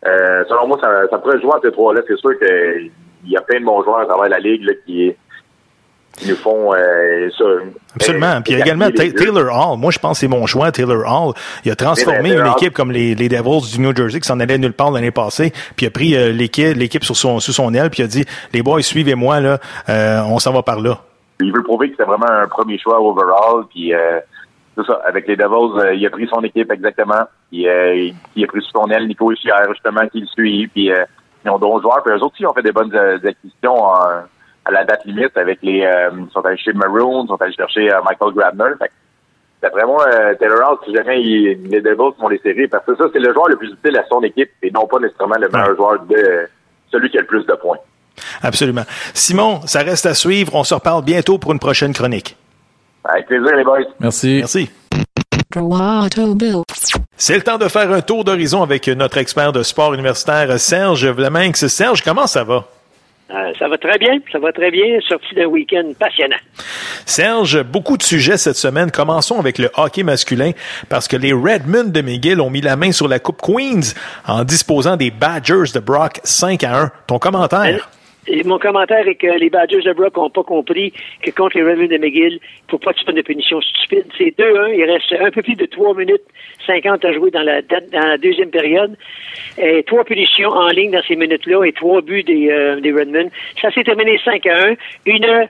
Euh, selon moi, ça, ça pourrait jouer entre ces trois-là. C'est sûr qu'il y a plein de bons joueurs à travers la Ligue là, qui, Ils nous font euh, ça.
Absolument. Puis il y a également Ta- Taylor Hall. Moi, je pense que c'est mon choix, Taylor Hall. Il a transformé une équipe comme les, les Devils du New Jersey qui s'en allait nulle part l'année passée. Puis il a pris euh, l'équipe, l'équipe sur son, sous son aile, puis il a dit, les boys, suivez-moi, là, euh, on s'en va par là.
Il veut prouver que c'est vraiment un premier choix overall. Puis euh, c'est ça. Avec les Devils, euh, il a pris son équipe exactement. Puis euh, il, il a pris sous son aile Nico Ischier, justement, qui le suit. Puis euh, ils ont d'autres joueurs. Puis eux autres aussi ont fait des bonnes euh, acquisitions en- à la date limite avec les. Euh, ils sont allés chez Maroon, ils sont allés chercher euh, Michael Grabner. Fait D'après moi, euh, Taylor Hall, si jamais il- les Devils font les séries, parce que ça, c'est le joueur le plus utile à son équipe et non pas nécessairement le meilleur joueur de celui qui a le plus de points.
Absolument. Simon, ça reste à suivre. On se reparle bientôt pour une prochaine chronique.
Avec plaisir, les boys.
Merci.
Merci. C'est le temps de faire un tour d'horizon avec notre expert de sport universitaire, Serge Vlaminx. Serge, comment ça va?
Euh, ça va très bien, ça va très bien, sorti d'un week-end passionnant.
Serge, beaucoup de sujets cette semaine. Commençons avec le hockey masculin parce que les Redmond de McGill ont mis la main sur la Coupe Queens en disposant des Badgers de Brock 5 à 1. Ton commentaire?
Mon commentaire est que les Badgers de Brock n'ont pas compris que contre les Redmond de McGill, il ne faut pas que tu prennes de punition stupide. C'est 2-1, il reste un peu plus de 3 minutes 50 à jouer dans la, dans la deuxième période. Et trois punitions en ligne dans ces minutes-là et trois buts des, euh, Redmond. Ça s'est terminé 5 à 1. Une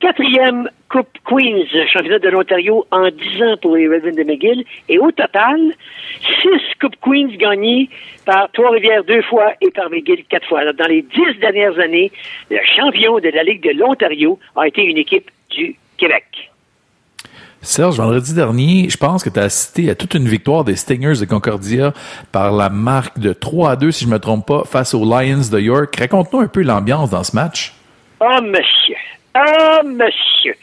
quatrième Coupe Queens, championnat de l'Ontario en 10 ans pour les Redmond de McGill. Et au total, six Coupe Queens gagnées par Trois-Rivières deux fois et par McGill quatre fois. Alors, dans les dix dernières années, le champion de la Ligue de l'Ontario a été une équipe du Québec.
Serge, vendredi dernier, je pense que tu as assisté à toute une victoire des Stingers de Concordia par la marque de 3 à 2, si je me trompe pas, face aux Lions de York. Raconte-nous un peu l'ambiance dans ce match.
Oh, monsieur. Oh, monsieur.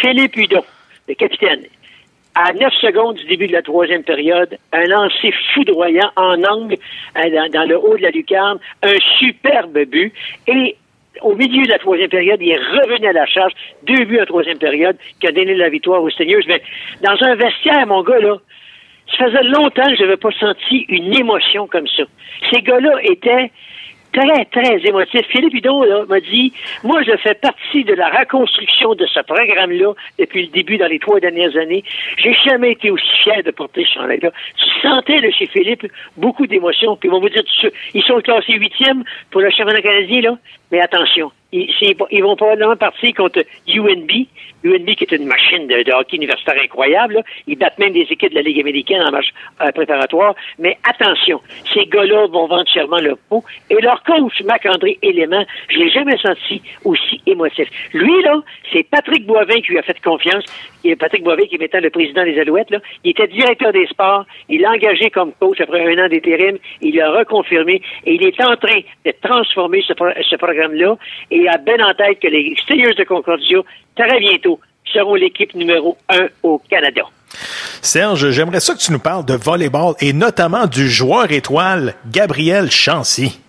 Philippe Hudon, le capitaine, à 9 secondes du début de la troisième période, un lancer foudroyant en angle euh, dans, dans le haut de la lucarne, un superbe but. Et au milieu de la troisième période, il est revenu à la charge. Deux buts en troisième période qui a donné la victoire aux Seigneurs. Mais dans un vestiaire, mon gars, là, ça faisait longtemps que je n'avais pas senti une émotion comme ça. Ces gars-là étaient très, très émotifs. Philippe là, m'a dit, moi, je fais partie de la reconstruction de ce programme-là depuis le début dans les trois dernières années. J'ai jamais été aussi fier de porter ce chandail-là. Tu sentais de chez Philippe beaucoup d'émotions. Puis ils vont vous dire, ils sont classés huitième pour le championnat canadien, là. Mais attention, ils, ils vont probablement partir contre UNB. UNB qui est une machine de, hockey universitaire incroyable. là. Ils battent même des équipes de la Ligue américaine en match euh, préparatoire. Mais attention, ces gars-là vont vendre chèrement leur peau. Et leur coach, Marc-André Élément, je l'ai jamais senti aussi émotif. Lui, là, c'est Patrick Boivin qui lui a fait confiance. Et Patrick Boivin, qui est maintenant le président des Alouettes, là, il était directeur des sports. Il l'a engagé comme coach après un an d'intérim. Il l'a reconfirmé. Et il est en train de transformer ce programme-là. Et il a bien en tête que les Steelers de Concordia, très bientôt, seront l'équipe numéro un au Canada.
Serge, j'aimerais ça que tu nous parles de volleyball et notamment du joueur étoile Gabriel Chancy.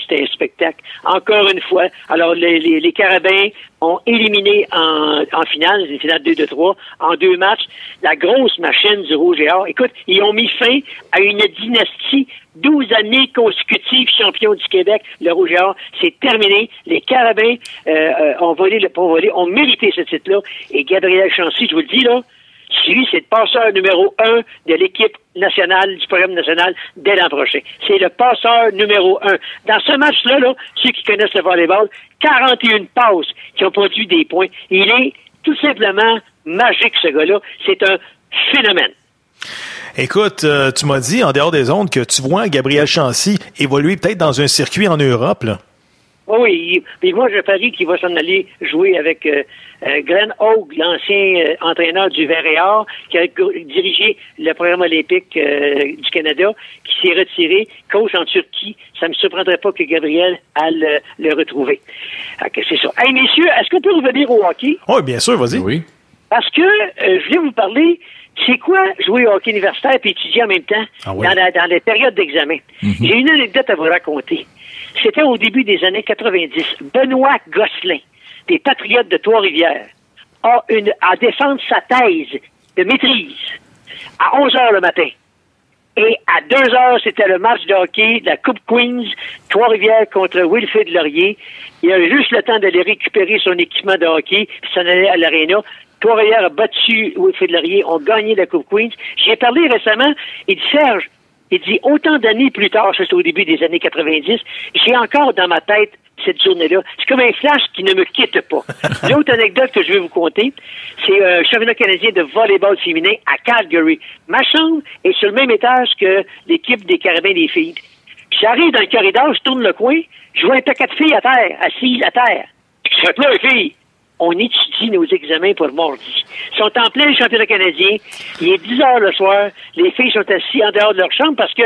C'était un spectacle. Encore une fois, alors les, les, les Carabins ont éliminé en, en finale, une finale 2 de 3, en deux matchs, la grosse machine du Rouge et Or. Écoute, ils ont mis fin à une dynastie, 12 années consécutives champions du Québec, le Rouge et Or. C'est terminé. Les Carabins euh, euh, ont volé le pas volé, ont mérité ce titre-là. Et Gabriel Chancy, je vous le dis là, c'est le passeur numéro un de l'équipe nationale, du programme national, dès l'an prochain. C'est le passeur numéro un. Dans ce match-là, là, ceux qui connaissent le volleyball, 41 passes qui ont produit des points. Il est tout simplement magique, ce gars-là. C'est un phénomène.
Écoute, euh, tu m'as dit en dehors des ondes que tu vois Gabriel Chancy évoluer peut-être dans un circuit en Europe.
Oui, oui. il- Puis moi, je parie qu'il va s'en aller jouer avec euh, euh, Glenn Hogue, l'ancien euh, entraîneur du Vert et Or, qui a dirigé le programme olympique euh, du Canada, qui s'est retiré, coach en Turquie. Ça ne me surprendrait pas que Gabriel aille le, le retrouver. Ok, c'est ça. Hey, messieurs, est-ce qu'on peut revenir au hockey?
Oui, bien sûr, vas-y.
Oui.
Parce que euh, je voulais vous parler, c'est quoi jouer au hockey universitaire et étudier en même temps
Ah oui.
dans, la- dans les périodes d'examen? J'ai une anecdote à vous raconter. C'était au début des années 90. Benoît Gosselin, des Patriotes de Trois-Rivières, a une, à défendre sa thèse de maîtrise à 11 heures le matin. Et à deux heures, c'était le match de hockey de la Coupe Queens, Trois-Rivières contre Wilfrid Laurier. Il a juste le temps d'aller récupérer son équipement de hockey, puis s'en aller à l'aréna. Trois-Rivières a battu Wilfrid Laurier, ont gagné la Coupe Queens. J'y ai parlé récemment, il dit Serge, il dit autant d'années plus tard, ça c'est au début des années 90, j'ai encore dans ma tête cette journée-là. C'est comme un flash qui ne me quitte pas. *laughs* L'autre anecdote que je vais vous conter, c'est un championnat canadien de volleyball féminin à Calgary. Ma chambre est sur le même étage que l'équipe des carabins des filles. J'arrive dans le corridor, je tourne le coin, je vois un paquet de filles à terre, assises à terre. Je fais là, filles. On étudie nos examens pour mardi. Ils sont en plein championnat canadien. Il est 10 heures le soir. Les filles sont assises en dehors de leur chambre parce que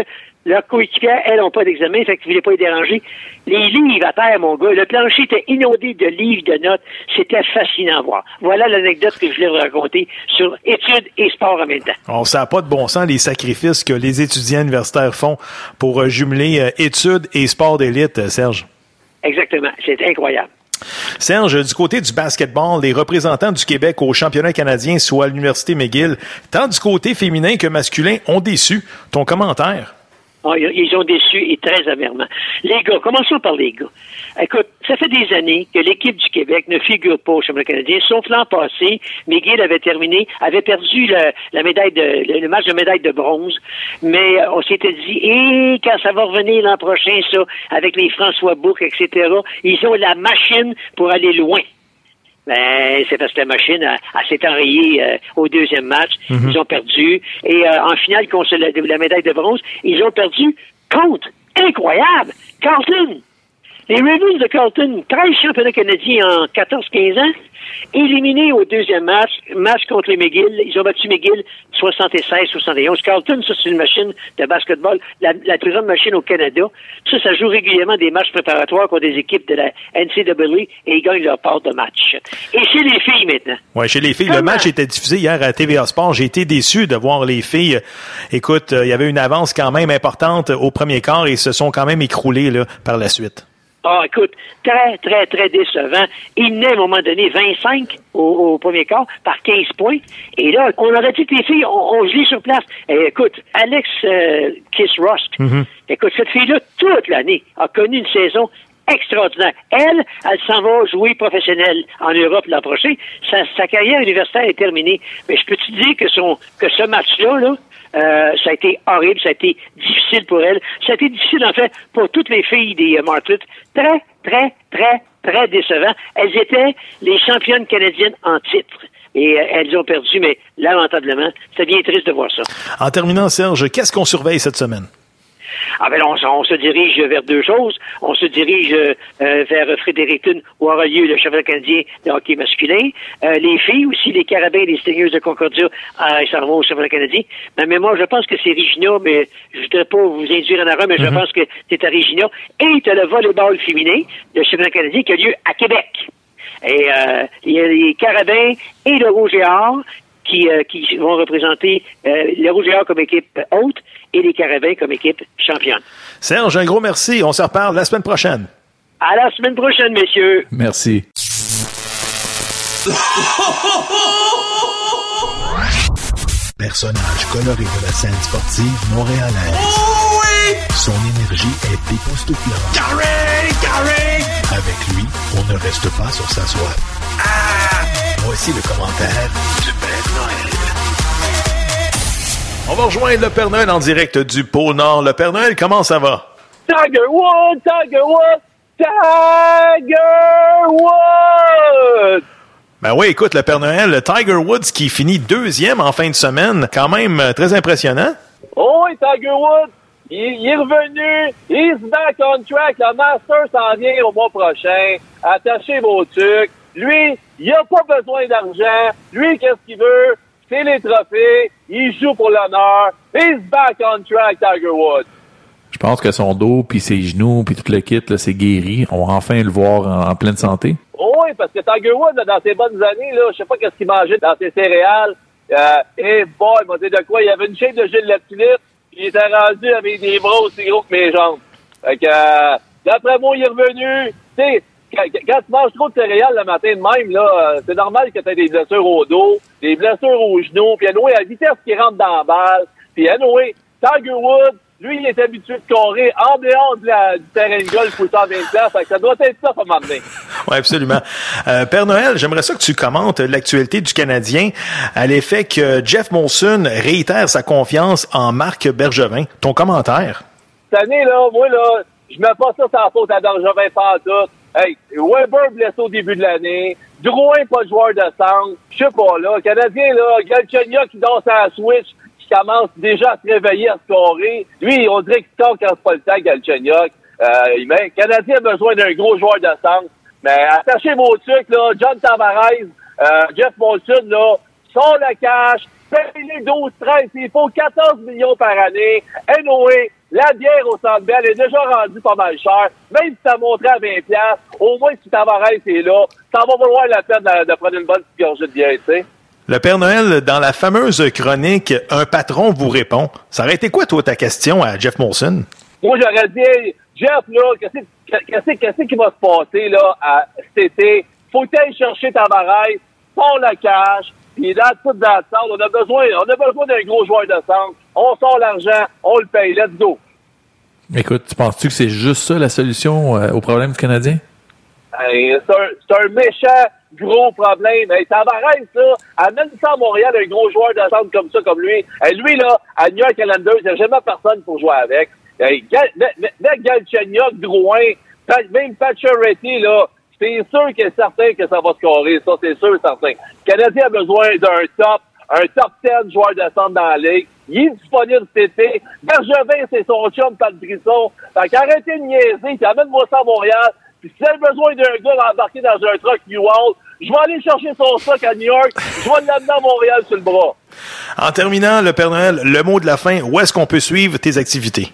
leurs coéquipières, elles, n'ont pas d'examen, fait qu'ils ne voulaient pas les déranger. Les livres à terre, mon gars, le plancher était inondé de livres, de notes. C'était fascinant à voir. Voilà l'anecdote que je voulais vous raconter sur études et sport en même temps.
On ne pas de bon sens les sacrifices que les étudiants universitaires font pour euh, jumeler euh, études et sport d'élite, euh, Serge.
Exactement. C'est incroyable.
Serge, du côté du basketball, les représentants du Québec au championnat canadien, soit à l'Université McGill, tant du côté féminin que masculin, ont déçu. Ton commentaire?
Ah, ils ont déçu et très amèrement. Les gars, commençons par les gars. Écoute, ça fait des années que l'équipe du Québec ne figure pas au championnat canadien, sauf l'an passé. McGill avait terminé, avait perdu le, la médaille de, le, match de médaille de bronze, mais euh, on s'était dit, et quand ça va revenir l'an prochain, ça, avec les François Bouc, etc., ils ont la machine pour aller loin. Ben, c'est parce que la machine a, a s'est enrayée euh, au deuxième match.
Mhm.
Ils ont perdu. Et euh, en finale, contre la, la médaille de bronze, ils ont perdu contre, incroyable, Carlton. Les Ravens de Carlton, 13 championnats canadiens en 14-15 ans, éliminés au deuxième match, match contre les McGill. Ils ont battu McGill 76-71. Carlton, ça, c'est une machine de basketball, la, la plus grande machine au Canada. Ça, ça joue régulièrement des matchs préparatoires contre des équipes de la NCAA et ils gagnent leur part de match. Et chez les filles maintenant.
Ouais, chez les filles, le match était diffusé hier à TVA Sport. J'ai été déçu de voir les filles. Écoute, euh, il y avait une avance quand même importante au premier quart et se sont quand même écroulées là, par la suite.
Ah, écoute, très, très, très décevant. Il naît à un moment donné 25 au, au premier quart par 15 points. Et là, on aurait dit que les filles, on, on sur place. Et écoute, Alex euh, Kiss Rust, écoute, cette fille-là, toute l'année, a connu une saison extraordinaire. Elle, elle s'en va jouer professionnelle en Europe l'an prochain. Sa, sa carrière universitaire est terminée. Mais je peux te dire que son que ce match-là, là, euh, ça a été horrible, ça a été difficile pour elle. Ça a été difficile, en fait, pour toutes les filles des euh. Très, très, très, très décevant. Elles étaient les championnes canadiennes en titre. Et euh, elles ont perdu, mais lamentablement, c'est bien triste de voir ça.
En terminant, Serge, qu'est-ce qu'on surveille cette semaine?
Ah ben on, on se dirige vers deux choses. On se dirige euh, euh, vers Fredericton où aura lieu le championnat canadien de hockey masculin. Euh, les filles aussi, les carabins et les seigneurs de Concordia, ils s'en vont au championnat canadien. Mais, mais moi, je pense que c'est Regina, mais je voudrais pas vous induire en erreur, mais je
Mhm.
pense que c'est à Regina. Et tu as le volleyball féminin, le championnat canadien qui a lieu à Québec. Et euh, il y a les carabins et le rouge et or qui, euh, qui vont représenter euh, le rouge et or comme équipe haute et les carabins comme équipe championne.
Serge, un gros merci. On se reparle la semaine prochaine.
À la semaine prochaine, messieurs.
Merci.
Personnage coloré de la scène sportive montréalaise. Son énergie est époustouflante.
Carré, carré.
Avec lui, on ne reste pas sur sa soie. Voici le commentaire du.
On va rejoindre le Père Noël en direct du pôle Nord. Le Père Noël, comment ça va?
Tiger Woods, Tiger Woods, Tiger Woods.
Ben oui, écoute, le Père Noël, le Tiger Woods qui finit deuxième en fin de semaine, quand même euh, très impressionnant.
Oh, oui, Tiger Woods, il, est revenu, he's back on track, le Master s'en vient au mois prochain, attachez vos trucs. Lui, il a pas besoin d'argent, lui, qu'est-ce qu'il veut? C'est les trophées, il joue pour l'honneur, he's back on track, Tiger Woods.
Je pense que son dos, puis ses genoux, puis tout le kit, là, c'est guéri. On va enfin le voir en, en pleine santé.
Oui, parce que Tiger Woods, là, dans ses bonnes années, là, je sais pas qu'est-ce qu'il mangeait dans ses céréales. Euh, et boy, il m'a dit de quoi? Il avait une shape de Gilles puis il était rendu avec des bras aussi gros que mes jambes. Fait que, euh, d'après moi, il est revenu. Tu sais, quand, quand tu manges trop de céréales le matin de même, là, euh, c'est normal que tu aies des blessures au dos, des blessures aux genoux, puis anyway, à la vitesse qui rentre dans la balle, puis anyway, Tiger Woods, lui, il est habitué de scorer en dehors de la, du terrain de golf pour 120 places. Fait que ça doit être ça, à m'amener.
Oui, absolument. Euh, Père Noël, j'aimerais ça que tu commentes l'actualité du Canadien à l'effet que Jeff Molson réitère sa confiance en Marc Bergevin. Ton commentaire?
Cette année, là, moi, là, je mets pas ça sans faute à Bergevin pas tout. Hey, Weber blessé au début de l'année. Drouin, pas de joueur de centre. Je sais pas, là. Canadien, là, Galchenyuk qui danse à la switch, qui commence déjà à se réveiller, à scorer. Lui, on dirait qu'il score quand c'est pas le temps, Galchenyuk. Euh, mais Canadien a besoin d'un gros joueur de centre. Mais attachez vos trucs, là. John Tavares, euh, Jeff Molson, là, sont la cash, payez 12, 13, il faut 14 millions par année. Anyway, la bière au Centre Bell est déjà rendue pas mal cher. Même si ça montrait à 20 au moins si Tavares est là, ça va valoir la peine de, de prendre une bonne petite gorgée de bière, tu sais.
Le Père Noël, dans la fameuse chronique Un patron vous répond, ça aurait été quoi, toi, ta question à Jeff Molson?
Moi, j'aurais dit, Jeff, là, qu'est-ce qu'est-ce qui va se passer, là, à cet été? Faut aller chercher Tavares, sort la cash, puis dans tout dans le centre, on a besoin, on a besoin d'un gros joueur de centre. On sort l'argent, on le paye, let's go.
Écoute, tu penses-tu que c'est juste ça la solution euh, au problème du Canadien?
Hey, c'est un, un, méchant gros problème. Hey, Tavares, là, amène ça à Montréal, un gros joueur de centre comme ça, comme lui. Hey, lui, là, à New York Islanders, il n'y a jamais personne pour jouer avec. Hey, mec Galchenyuk, Drouin, même Pacioretty, là, c'est sûr que certain que ça va scorer. Ça, c'est sûr et certain. Le Canadien a besoin d'un top, un top 10 joueur de centre dans la ligue. Il est disponible cet été. Bergevin, c'est son chum, Pat Brisson. Fait qu'arrêtez de niaiser, puis amène-moi ça à Montréal. Puis si avez besoin d'un gars embarqué dans un truck New World, je vais aller chercher son stock à New York. Je vais l'amener à Montréal sur le bras.
En terminant, le Père Noël, le mot de la fin, où est-ce qu'on peut suivre tes activités?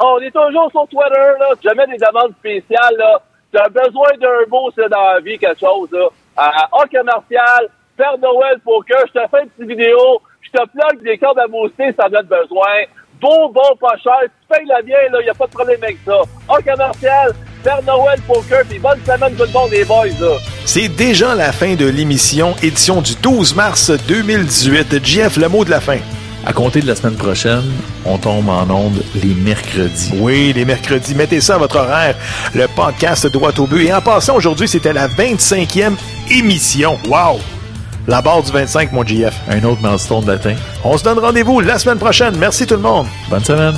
Oh, on est toujours sur Twitter, là. Jamais des demandes spéciales, là. Tu as besoin d'un mot, c'est dans la vie, quelque chose, là. À A commercial, Père Noël Poker, je te fais une petite vidéo, je te plug des cordes à mousser t'en as besoin. Beau, bon, pas cher. Tu payes la bien, là, y a pas de problème avec ça. A commercial, Père Noël Poker, puis bonne semaine tout le monde, les boys, là.
C'est déjà la fin de l'émission, édition du 12 mars 2018. Jeff, le mot de la fin.
À compter de la semaine prochaine, on tombe en onde les mercredis.
Oui, les mercredis. Mettez ça à votre horaire. Le podcast Droit au but. Et en passant, aujourd'hui, c'était la 25e émission. Wow! La barre du 25, mon GF.
Un autre milestone d'atteint.
On se donne rendez-vous la semaine prochaine. Merci tout le monde.
Bonne semaine.